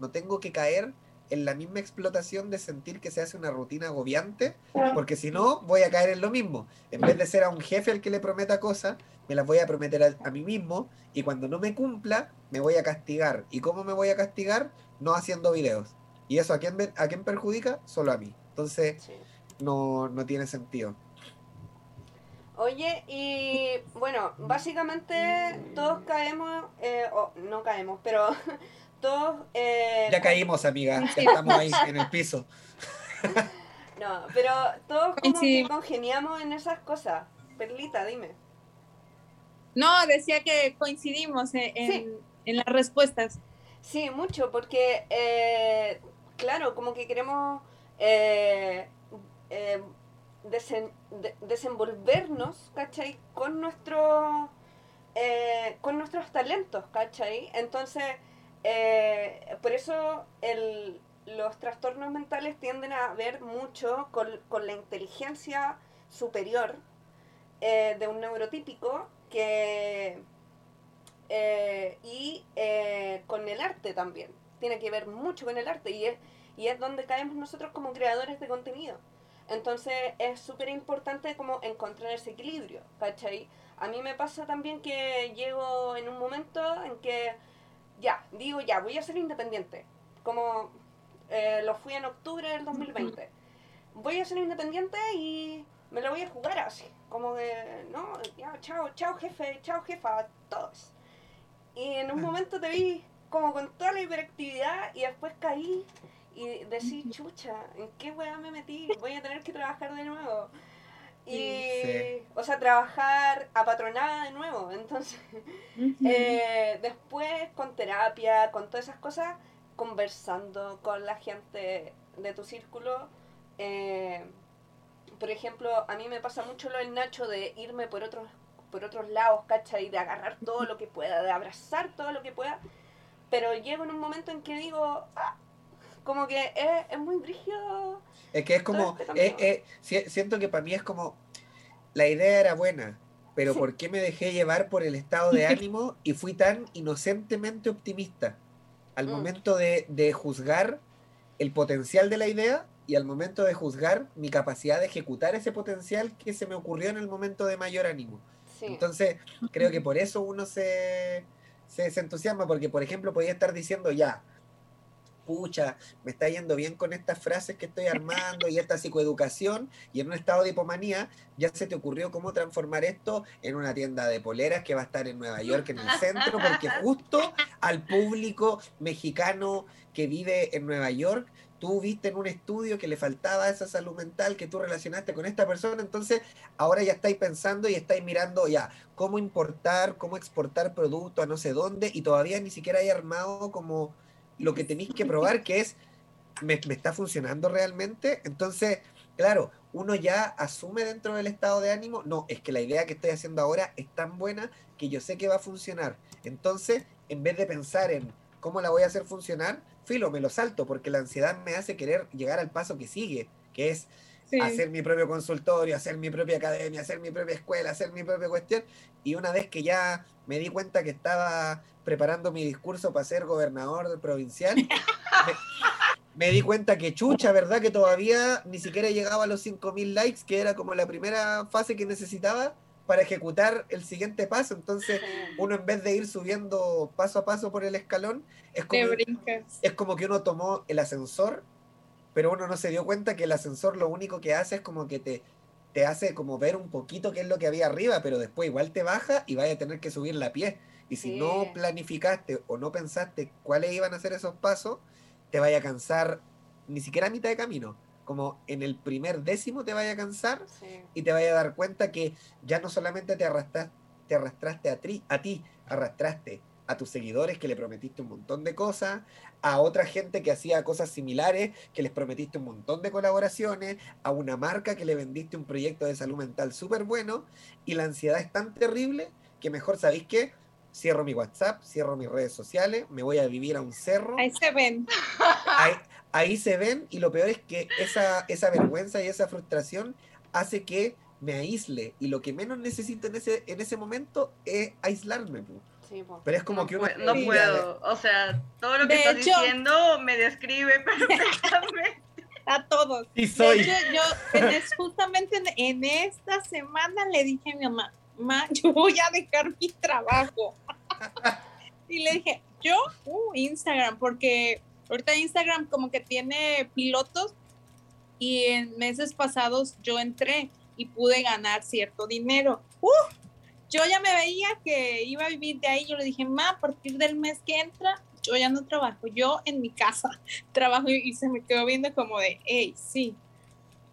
no tengo que caer en la misma explotación de sentir que se hace una rutina agobiante, porque si no, voy a caer en lo mismo. En vez de ser a un jefe al que le prometa cosas, me las voy a prometer a, mí mismo y cuando no me cumpla, me voy a castigar. ¿Y cómo me voy a castigar? No haciendo videos. ¿Y eso a quién, a quién perjudica? Solo a mí. Entonces, no, no tiene sentido. Oye, y bueno, básicamente todos caemos, eh, o no caemos, pero todos... Eh, ya caímos, amiga, estamos ahí en el piso. no, pero todos como que congeniamos en esas cosas. Perlita, dime. No, decía que coincidimos en, las respuestas. Sí, mucho, porque, eh, claro, como que queremos eh, eh, desenvolvernos, ¿cachai? Con, nuestro, con nuestros talentos, ¿cachai? Entonces, por eso el, los trastornos mentales tienden a ver mucho con, con la inteligencia superior de un neurotípico que eh, y eh, con el arte también. Tiene que ver mucho con el arte y es, y es donde caemos nosotros como creadores de contenido. Entonces es súper importante como encontrar ese equilibrio, ¿cachai? A mí me pasa también que llego en un momento en que ya, digo ya, voy a ser independiente. Como eh, lo fui en octubre del 2020. Voy a ser independiente y me lo voy a jugar así. Como de, no, ya, chao, chao jefe, chao jefa, todos. Y en un momento te vi como con toda la hiperactividad y después caí y decí, chucha, ¿en qué weá me metí? Voy a tener que trabajar de nuevo. Y, o sea, trabajar apatronada de nuevo. Entonces, eh, después con terapia, con todas esas cosas, conversando con la gente de tu círculo. Eh, por ejemplo, a mí me pasa mucho lo del Nacho de irme por otros, por otros lados, ¿cachai? De agarrar todo lo que pueda, de abrazar todo lo que pueda. Pero llego en un momento en que digo, ah, como que es, es muy brígido. Es que es como, este siento que para mí es como, la idea era buena, pero ¿por qué me dejé llevar por el estado de ánimo y fui tan inocentemente optimista? Al mm. momento de, de, juzgar el potencial de la idea y al momento de juzgar mi capacidad de ejecutar ese potencial que se me ocurrió en el momento de mayor ánimo. Entonces, creo que por eso uno se, se, se entusiasma, porque por ejemplo podía estar diciendo ya, pucha, me está yendo bien con estas frases que estoy armando y esta psicoeducación, y en un estado de hipomanía ya se te ocurrió cómo transformar esto en una tienda de poleras que va a estar en Nueva York, en el centro, porque justo al público mexicano que vive en Nueva York, tú viste en un estudio que le faltaba esa salud mental que tú relacionaste con esta persona, entonces ahora ya estáis pensando y estáis mirando ya cómo importar, cómo exportar producto a no sé dónde, y todavía ni siquiera hay armado como lo que tenéis que probar, que es, ¿me, está funcionando realmente? Entonces, claro, uno ya asume dentro del estado de ánimo, no, es que la idea que estoy haciendo ahora es tan buena que yo sé que va a funcionar. Entonces, en vez de pensar en cómo la voy a hacer funcionar, filo, me lo salto, porque la ansiedad me hace querer llegar al paso que sigue, que es hacer mi propio consultorio, hacer mi propia academia, hacer mi propia escuela, hacer mi propia cuestión. Y una vez que ya me di cuenta que estaba preparando mi discurso para ser gobernador provincial, me, di cuenta que chucha, ¿verdad? Que todavía ni siquiera llegaba a los 5.000 likes, que era como la primera fase que necesitaba para ejecutar el siguiente paso. Entonces, uno en vez de ir subiendo paso a paso por el escalón, es como, es como que uno tomó el ascensor pero uno no se dio cuenta que el ascensor lo único que hace es como que te, te hace como ver un poquito qué es lo que había arriba, pero después igual te baja y vaya a tener que subir la pie. Y si no planificaste o no pensaste cuáles iban a ser esos pasos, te vaya a cansar ni siquiera a mitad de camino. Como en el primer décimo te vaya a cansar y te vaya a dar cuenta que ya no solamente te arrastraste, te arrastraste a, tri, a ti, arrastraste a tus seguidores que le prometiste un montón de cosas, a otra gente que hacía cosas similares, que les prometiste un montón de colaboraciones, a una marca que le vendiste un proyecto de salud mental súper bueno, y la ansiedad es tan terrible que mejor sabéis que cierro mi WhatsApp, cierro mis redes sociales, me voy a vivir a un cerro. Ahí se ven. Ahí, se ven, y lo peor es que esa, esa vergüenza y esa frustración hace que me aísle, y lo que menos necesito en ese, en ese momento es aislarme. Pero es como que uno... No puedo, o sea, todo lo que estás diciendo me describe perfectamente. A todos. Y soy. yo justamente en, esta semana le dije a mi mamá, mamá, yo voy a dejar mi trabajo. y le dije, yo, uh, Instagram, porque ahorita Instagram como que tiene pilotos y en meses pasados yo entré y pude ganar cierto dinero. Uh, yo ya me veía que iba a vivir de ahí, yo le dije, ma, a partir del mes que entra, yo ya no trabajo, yo en mi casa trabajo y, se me quedó viendo como de, hey, sí.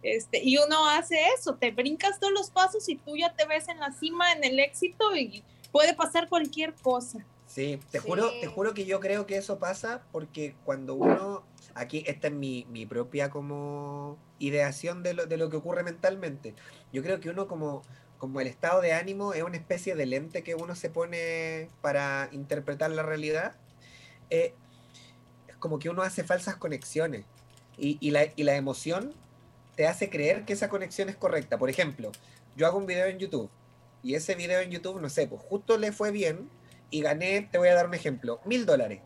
Este, y uno hace eso, te brincas todos los pasos y tú ya te ves en la cima, en el éxito y puede pasar cualquier cosa. Sí, te juro, te juro que yo creo que eso pasa porque cuando uno, aquí esta es mi, mi propia como ideación de lo, de lo que ocurre mentalmente. Yo creo que uno como como el estado de ánimo es una especie de lente que uno se pone para interpretar la realidad, eh, es como que uno hace falsas conexiones y, la, y la emoción te hace creer que esa conexión es correcta. Por ejemplo, yo hago un video en YouTube y ese video en YouTube, no sé, pues justo le fue bien y gané, te voy a dar un ejemplo, mil dólares.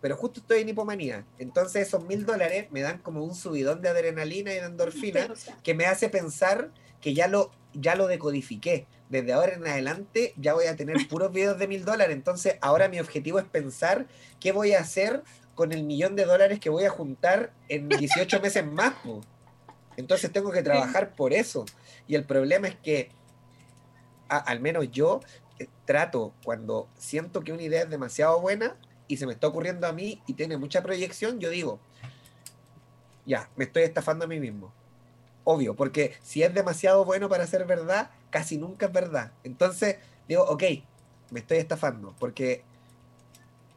Pero justo estoy en hipomanía. Entonces esos mil dólares me dan como un subidón de adrenalina y de endorfina que me hace pensar que ya lo, ya lo decodifiqué. Desde ahora en adelante ya voy a tener puros videos de mil dólares. Entonces ahora mi objetivo es pensar qué voy a hacer con el millón de dólares que voy a juntar en 18 meses más. Entonces tengo que trabajar por eso. Y el problema es que, al menos yo, eh, trato cuando siento que una idea es demasiado buena y se me está ocurriendo a mí y tiene mucha proyección, yo digo, ya, me estoy estafando a mí mismo obvio, porque si es demasiado bueno para ser verdad, casi nunca es verdad. Entonces, digo, ok, me estoy estafando, porque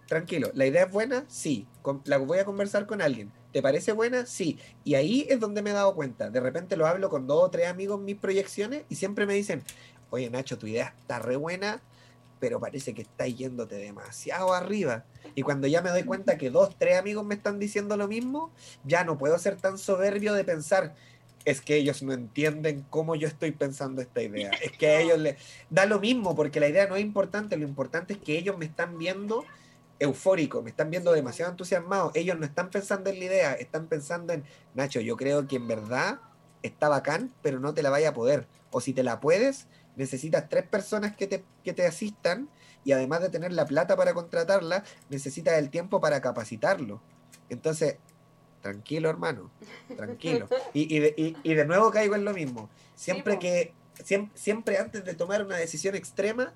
tranquilo, la idea es buena, sí, la voy a conversar con alguien. ¿Te parece buena? Sí. Y ahí es donde me he dado cuenta. De repente lo hablo con dos o tres amigos mis proyecciones y siempre me dicen, oye Nacho, tu idea está re buena, pero parece que está yéndote demasiado arriba. Y cuando ya me doy cuenta que dos, tres amigos me están diciendo lo mismo, ya no puedo ser tan soberbio de pensar, es que ellos no entienden cómo yo estoy pensando esta idea. Es que a ellos les da lo mismo, porque la idea no es importante, lo importante es que ellos me están viendo eufórico, me están viendo demasiado entusiasmado. Ellos no están pensando en la idea, están pensando en, Nacho, yo creo que en verdad está bacán, pero no te la vaya a poder. O si te la puedes, necesitas tres personas que te, que te asistan y además de tener la plata para contratarla, necesitas el tiempo para capacitarlo. Entonces, tranquilo hermano, tranquilo. Y, y, de, nuevo caigo en lo mismo. Siempre que, siempre, siempre antes de tomar una decisión extrema,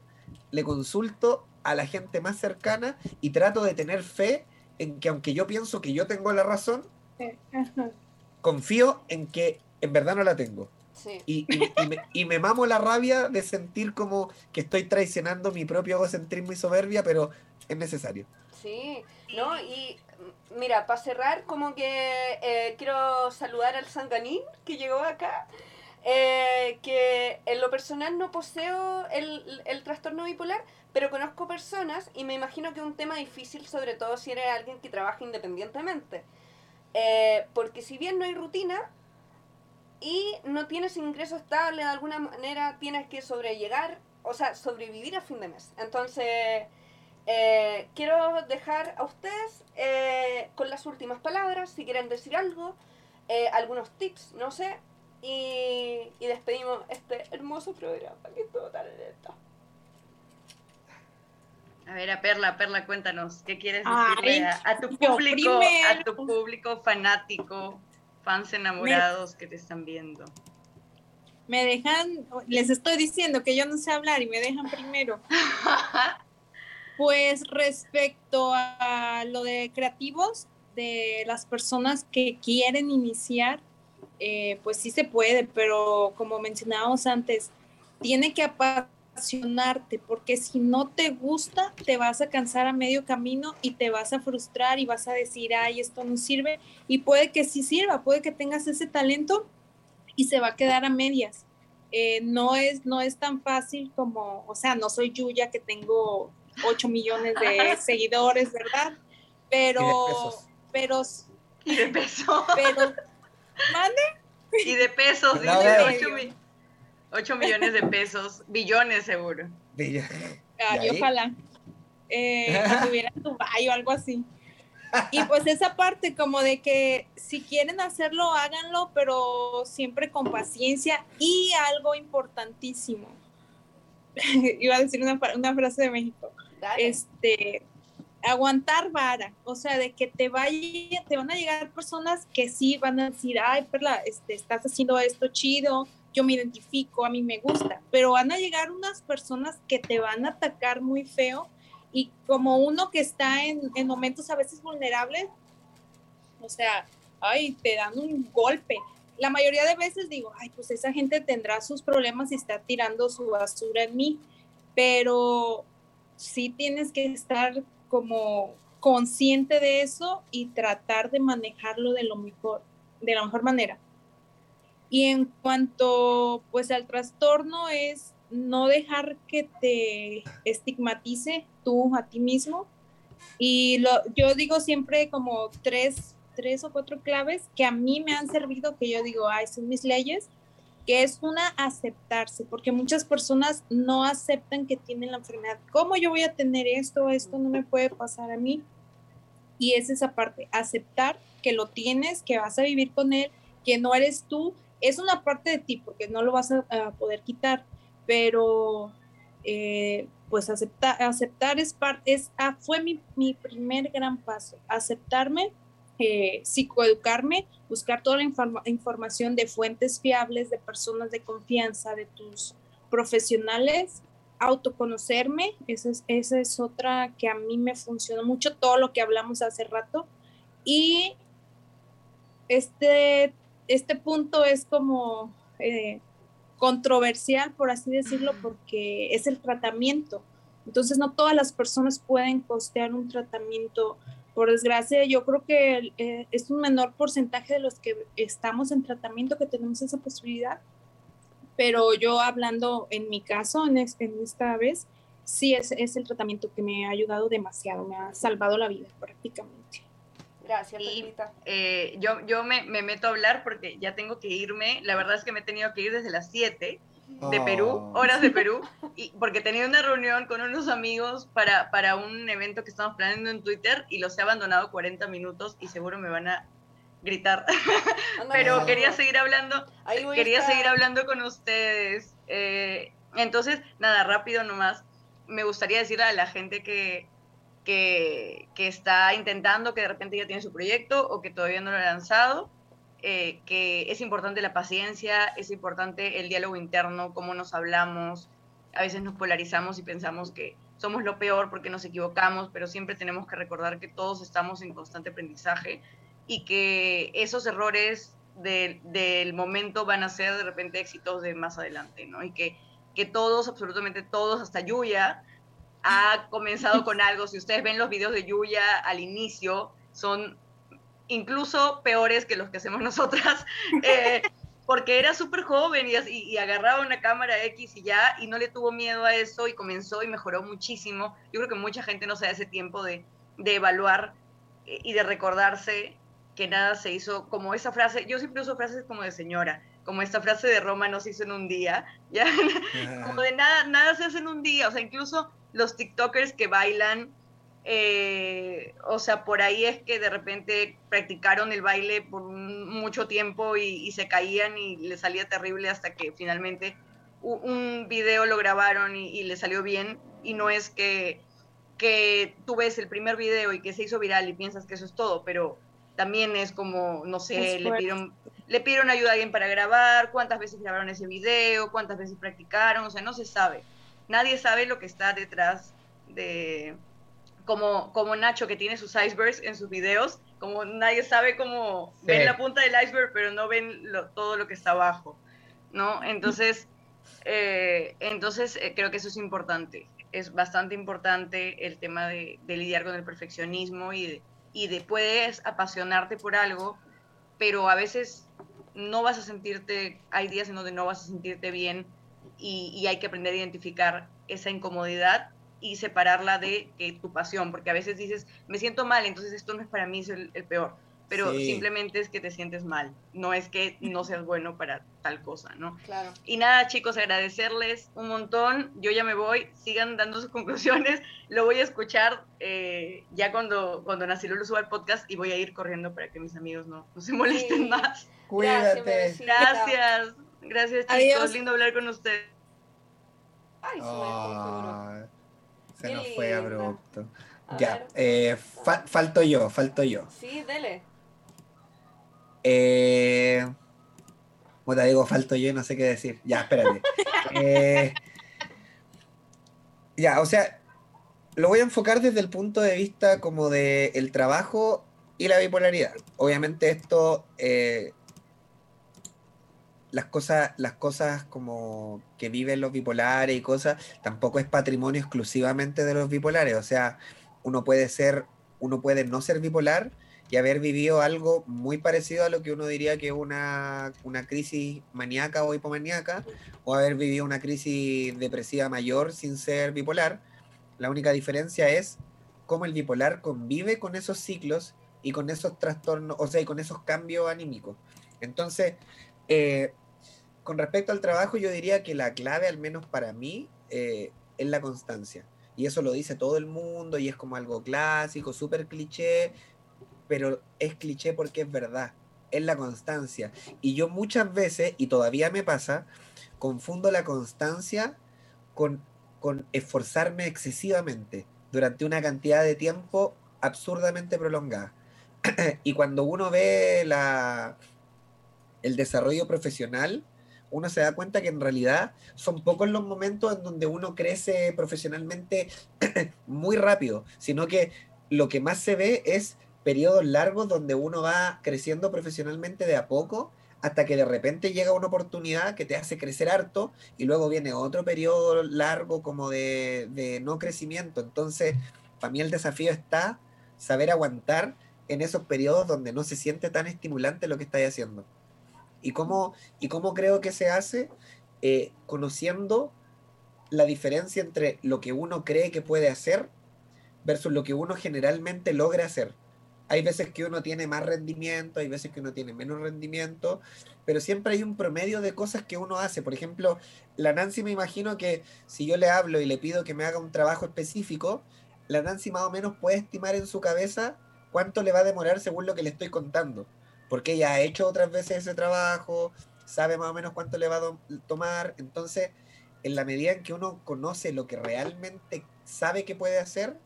le consulto a la gente más cercana y trato de tener fe en que aunque yo pienso que yo tengo la razón, confío en que en verdad no la tengo. Y, y, me, mamo la rabia de sentir como que estoy traicionando mi propio egocentrismo y soberbia, pero es necesario. Sí, ¿no? Y mira, para cerrar, como que eh, quiero saludar al Sanganín que llegó acá. Eh, que en lo personal no poseo el, el trastorno bipolar, pero conozco personas y me imagino que es un tema difícil, sobre todo si eres alguien que trabaja independientemente. Eh, porque si bien no hay rutina y no tienes ingreso estable, de alguna manera tienes que sobrellegar, o sea, sobrevivir a fin de mes. Entonces, eh, quiero dejar a ustedes eh, con las últimas palabras, si quieren decir algo, algunos tips, no sé, y, y despedimos este hermoso programa que estuvo tan lento. A ver, a Perla, Perla, cuéntanos, ¿qué quieres decirle a, tu público, a tu público fanático, fans enamorados que te están viendo? Me dejan, les estoy diciendo que yo no sé hablar y me dejan primero. pues respecto a lo de creativos, de las personas que quieren iniciar, eh, pues sí se puede, pero como mencionábamos antes, tiene que aparecer porque si no te gusta, te vas a cansar a medio camino y te vas a frustrar y vas a decir, ay, esto no sirve. Y puede que sí sirva, puede que tengas ese talento y se va a quedar a medias. Eh, no, es, no es tan fácil como, o sea, no soy Yuya que tengo 8 millones de seguidores, ¿verdad? Pero, pero... Y de pesos. Pero, ¿mande? Y de pesos, dice 8 millones. 8 millones de pesos, billones seguro. Ay, ojalá. Eh, estuviera en Dubai o algo así. Y pues esa parte como de que si quieren hacerlo, háganlo, pero siempre con paciencia y algo importantísimo. Iba a decir una, una frase de México. Este, aguantar vara, o sea, de que te vaya, te van a llegar personas que sí van a decir, ay, Perla, este, estás haciendo esto chido, yo me identifico, a mí me gusta, pero van a llegar unas personas que te van a atacar muy feo y como uno que está en, en momentos a veces vulnerables, o sea, ay, te dan un golpe. La mayoría de veces digo, ay, pues esa gente tendrá sus problemas y está tirando su basura en mí, pero sí tienes que estar como consciente de eso y tratar de manejarlo de lo mejor, de la mejor manera. Y en cuanto pues al trastorno es no dejar que te estigmatice tú a ti mismo. Y lo, yo digo siempre como tres, tres o cuatro claves que a mí me han servido, que yo digo, ay, son mis leyes, que es una aceptarse, porque muchas personas no aceptan que tienen la enfermedad. ¿Cómo yo voy a tener esto? Esto no me puede pasar a mí. Y es esa parte, aceptar que lo tienes, que vas a vivir con él, que no eres tú es una parte de ti porque no lo vas a, poder quitar, pero eh, pues aceptar, es, parte, ah, fue mi, mi, primer gran paso, aceptarme, eh, psicoeducarme, buscar toda la información de fuentes fiables, de personas de confianza, de tus profesionales, autoconocerme, esa es, esa es otra que a mí me funcionó mucho, todo lo que hablamos hace rato, y este este punto es como eh, controversial, por así decirlo, porque es el tratamiento. Entonces no todas las personas pueden costear un tratamiento. Por desgracia, yo creo que eh, es un menor porcentaje de los que estamos en tratamiento que tenemos esa posibilidad. Pero yo hablando en mi caso, en, en esta vez, sí es, es el tratamiento que me ha ayudado demasiado, me ha salvado la vida prácticamente. Gracias, y, eh, yo, yo me, me, meto a hablar porque ya tengo que irme. La verdad es que me he tenido que ir desde las 7 de Perú, Oh. horas de Perú, y porque tenía una reunión con unos amigos para, para un evento que estamos planeando en Twitter y los he abandonado 40 minutos y seguro me van a gritar. Anda, Pero quería seguir hablando, quería seguir hablando con ustedes. Eh, entonces, nada, rápido nomás. Me gustaría decirle a la gente que, que, está intentando, que de repente ya tiene su proyecto o que todavía no lo ha lanzado, eh, que es importante la paciencia, es importante el diálogo interno, cómo nos hablamos. A veces nos polarizamos y pensamos que somos lo peor porque nos equivocamos, pero siempre tenemos que recordar que todos estamos en constante aprendizaje y que esos errores de- del momento van a ser de repente éxitos de más adelante, ¿no? Y que, que todos, absolutamente todos, hasta Yuya, ha comenzado con algo. Si ustedes ven los videos de Yuya al inicio, son incluso peores que los que hacemos nosotras, eh, porque era súper joven y, y agarraba una cámara X y ya, y no le tuvo miedo a eso y comenzó y mejoró muchísimo. Yo creo que mucha gente no se da ese tiempo de, de evaluar eh, y de recordarse que nada se hizo como esa frase, yo siempre uso frases como de señora, como esta frase de Roma no se hizo en un día, ya, como de nada, nada se hace en un día, o sea, incluso los TikTokers que bailan, eh, o sea, por ahí es que de repente practicaron el baile por un- mucho tiempo y, y se caían y les salía terrible hasta que finalmente un video lo grabaron y, y le salió bien y no es que, que tú ves el primer video y que se hizo viral y piensas que eso es todo, pero también es como, no sé, le pidieron, le pidieron ayuda a alguien para grabar, cuántas veces grabaron ese video, cuántas veces practicaron, o sea, no se sabe. Nadie sabe lo que está detrás de, como, como Nacho que tiene sus icebergs en sus videos, como nadie sabe cómo Sí. ven la punta del iceberg, pero no ven lo- todo lo que está abajo, ¿no? Entonces, eh, entonces eh, creo que eso es importante. Es bastante importante el tema de, de lidiar con el perfeccionismo y de, y de puedes apasionarte por algo, pero a veces no vas a sentirte, hay días en donde no vas a sentirte bien y, y hay que aprender a identificar esa incomodidad y separarla de que tu pasión, porque a veces dices, me siento mal, entonces esto no es para mí, es el, el peor, pero Sí. simplemente es que te sientes mal, no es que no seas bueno para tal cosa, ¿no? Claro. Y nada, chicos, agradecerles un montón. Yo ya me voy, sigan dando sus conclusiones. Lo voy a escuchar eh, ya cuando, cuando Nacilolo suba el podcast y voy a ir corriendo para que mis amigos no, no se molesten Sí. más. Gracias, Cuídate. Merecita. Gracias, gracias chicos, Adiós. lindo hablar con ustedes. Ay. Ah, se nos fue abrupto. A Ya, eh, fa- falto yo, falto yo. Sí, dele. Eh, puta, digo, falto yo y no sé qué decir. Ya, espérate. Eh, ya, o sea, lo voy a enfocar desde el punto de vista como de el trabajo y la bipolaridad. Obviamente esto, eh, las cosas, las cosas como que viven los bipolares y cosas, tampoco es patrimonio exclusivamente de los bipolares. O sea, uno puede ser, uno puede no ser bipolar y haber vivido algo muy parecido a lo que uno diría que es una, una crisis maníaca o hipomaníaca, o haber vivido una crisis depresiva mayor sin ser bipolar. La única diferencia es cómo el bipolar convive con esos ciclos y con esos trastornos, o sea, y con esos cambios anímicos. Entonces, eh, con respecto al trabajo, yo diría que la clave, al menos para mí, eh, es la constancia. Y eso lo dice todo el mundo y es como algo clásico, súper cliché, pero es cliché porque es verdad, es la constancia. Y yo muchas veces, y todavía me pasa, confundo la constancia con, con esforzarme excesivamente durante una cantidad de tiempo absurdamente prolongada. y cuando uno ve la, el desarrollo profesional, uno se da cuenta que en realidad son pocos los momentos en donde uno crece profesionalmente muy rápido, sino que lo que más se ve es periodos largos donde uno va creciendo profesionalmente de a poco hasta que de repente llega una oportunidad que te hace crecer harto y luego viene otro periodo largo como de, no crecimiento. Entonces, para mí el desafío está saber aguantar en esos periodos donde no se siente tan estimulante lo que estáis haciendo. ¿Y cómo, y cómo creo que se hace? Eh, conociendo la diferencia entre lo que uno cree que puede hacer versus lo que uno generalmente logra hacer. Hay veces que uno tiene más rendimiento, hay veces que uno tiene menos rendimiento, pero siempre hay un promedio de cosas que uno hace. Por ejemplo, la Nancy me imagino que si yo le hablo y le pido que me haga un trabajo específico, la Nancy más o menos puede estimar en su cabeza cuánto le va a demorar según lo que le estoy contando, porque ella ha hecho otras veces ese trabajo, sabe más o menos cuánto le va a tomar, entonces en la medida en que uno conoce lo que realmente sabe que puede hacer,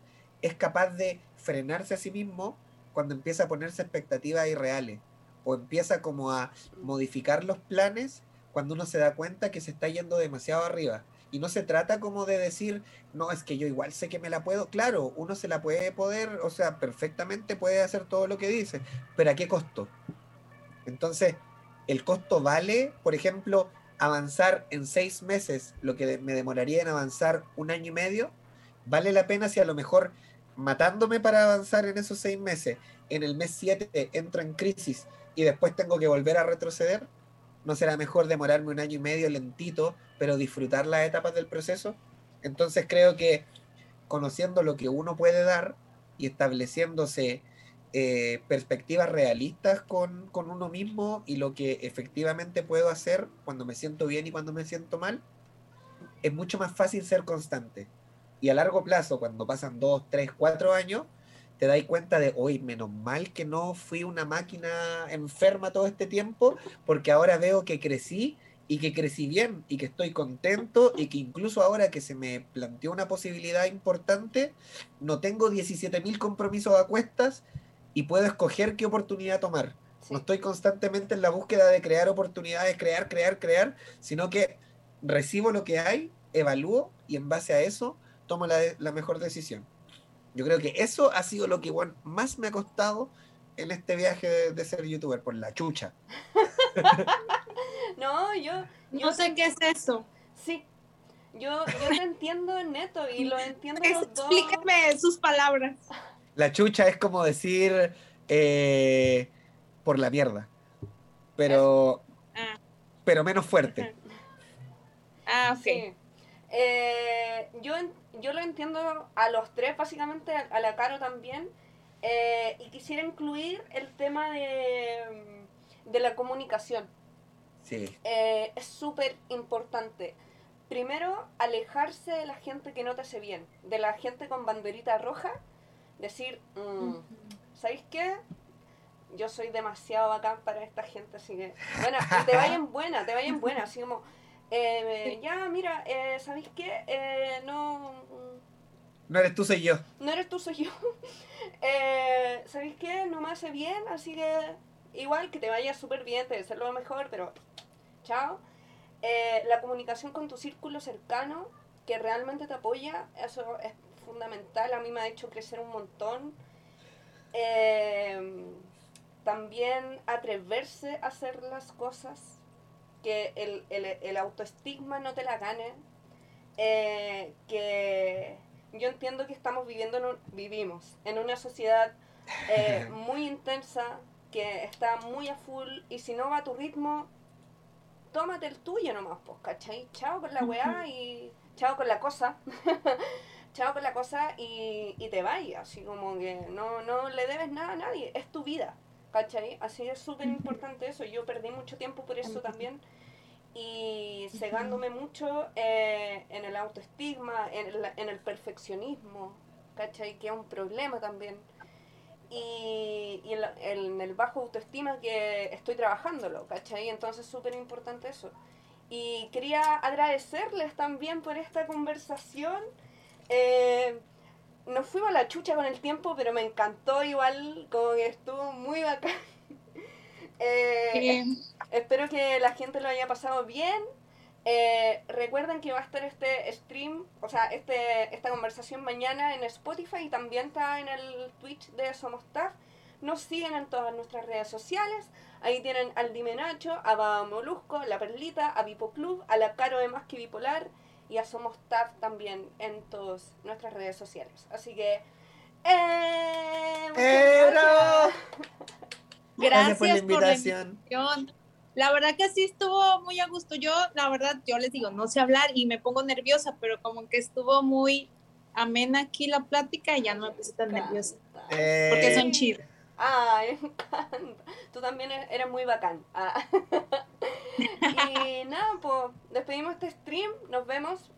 es capaz de frenarse a sí mismo cuando empieza a ponerse expectativas irreales o empieza como a modificar los planes cuando uno se da cuenta que se está yendo demasiado arriba. Y no se trata como de decir, no, es que yo igual sé que me la puedo. Claro, uno se la puede poder, o sea, perfectamente puede hacer todo lo que dice, pero ¿a qué costo? Entonces, el costo vale, por ejemplo, avanzar en seis meses lo que me demoraría en avanzar un año y medio. ¿Vale la pena si a lo mejor matándome para avanzar en esos seis meses, en el mes siete entro en crisis y después tengo que volver a retroceder? ¿No será mejor demorarme un año y medio lentito, pero disfrutar las etapas del proceso? Entonces creo que conociendo lo que uno puede dar y estableciéndose eh, perspectivas realistas con, con, uno mismo y lo que efectivamente puedo hacer cuando me siento bien y cuando me siento mal, es mucho más fácil ser constante. Y a largo plazo, cuando pasan dos, tres, cuatro años, te das cuenta de, hoy menos mal que no fui una máquina enferma todo este tiempo, porque ahora veo que crecí y que crecí bien y que estoy contento y que incluso ahora que se me planteó una posibilidad importante, no tengo 17.000 compromisos a cuestas y puedo escoger qué oportunidad tomar. No estoy constantemente en la búsqueda de crear oportunidades, crear, crear, crear, sino que recibo lo que hay, evalúo y en base a eso tomo la, la mejor decisión. Yo creo que eso ha sido lo que igual más me ha costado en este viaje de, ser youtuber, por la chucha. no, yo, yo... No sé qué es eso. Sí, yo, yo te entiendo neto y lo entiendo Explíqueme sus palabras. La chucha es como decir eh, por la mierda, pero, ah. pero menos fuerte. Ah, ok. Eh, yo, yo lo entiendo a los tres, básicamente, a, la Caro también. Eh, y quisiera incluir el tema de, de la comunicación. Sí. Eh, es súper importante. Primero, alejarse de la gente que no te hace bien, de la gente con banderita roja. Decir, mm, ¿sabéis qué? Yo soy demasiado bacán para esta gente, así que. Bueno, te vayan buena, te vayan buena, así como eh, ya, mira, eh, ¿sabéis qué? Eh, no... No eres tú, soy yo. No eres tú, soy yo. eh, ¿Sabéis qué? No me hace bien, así que igual que te vaya súper bien, te deseo lo mejor, pero chao. Eh, la comunicación con tu círculo cercano, que realmente te apoya, eso es fundamental, a mí me ha hecho crecer un montón. también atreverse a hacer las cosas que el, el, el autoestigma no te la gane, eh, que yo entiendo que estamos viviendo, en vivimos en una sociedad eh, muy intensa, que está muy a full, y si no va a tu ritmo, tómate el tuyo nomás, pues, ¿cachai? Chao con la weá y chao con la cosa. chao con la cosa y, y te vayas, así como que no, no le debes nada a nadie, es tu vida. ¿Cachai? Así es súper importante eso. Yo perdí mucho tiempo por eso también y cegándome mucho eh, en el autoestigma, en el, en el perfeccionismo, ¿cachai? Que es un problema también. Y, y en, el bajo autoestima que estoy trabajándolo, ¿cachai? Entonces es súper importante eso. Y quería agradecerles también por esta conversación. Eh, nos fuimos a la chucha con el tiempo, pero me encantó igual, como que estuvo muy bacán. Eh, espero que la gente lo haya pasado bien. Eh, recuerden que va a estar este stream, o sea, este, esta conversación mañana en Spotify y también está en el Twitch de Somos nos siguen en todas nuestras redes sociales. Ahí tienen al Dime Nacho, a Baba Molusco, La Perlita, a Bipo Club, a la Caro de Más que Bipolar y a Somos TAF también en todas nuestras redes sociales. Así que... ¡Eh! ¡Eh, gracias. Gracias, por la por la invitación. La verdad que sí estuvo muy a gusto. Yo, la verdad, yo les digo, no sé hablar y me pongo nerviosa, pero como que estuvo muy amena aquí la plática y ya no me puse tan nerviosa. Eh, Porque son chidos. Ay, me encanta. Tú también eres muy bacán. Ah. y nada, pues despedimos este stream. Nos vemos.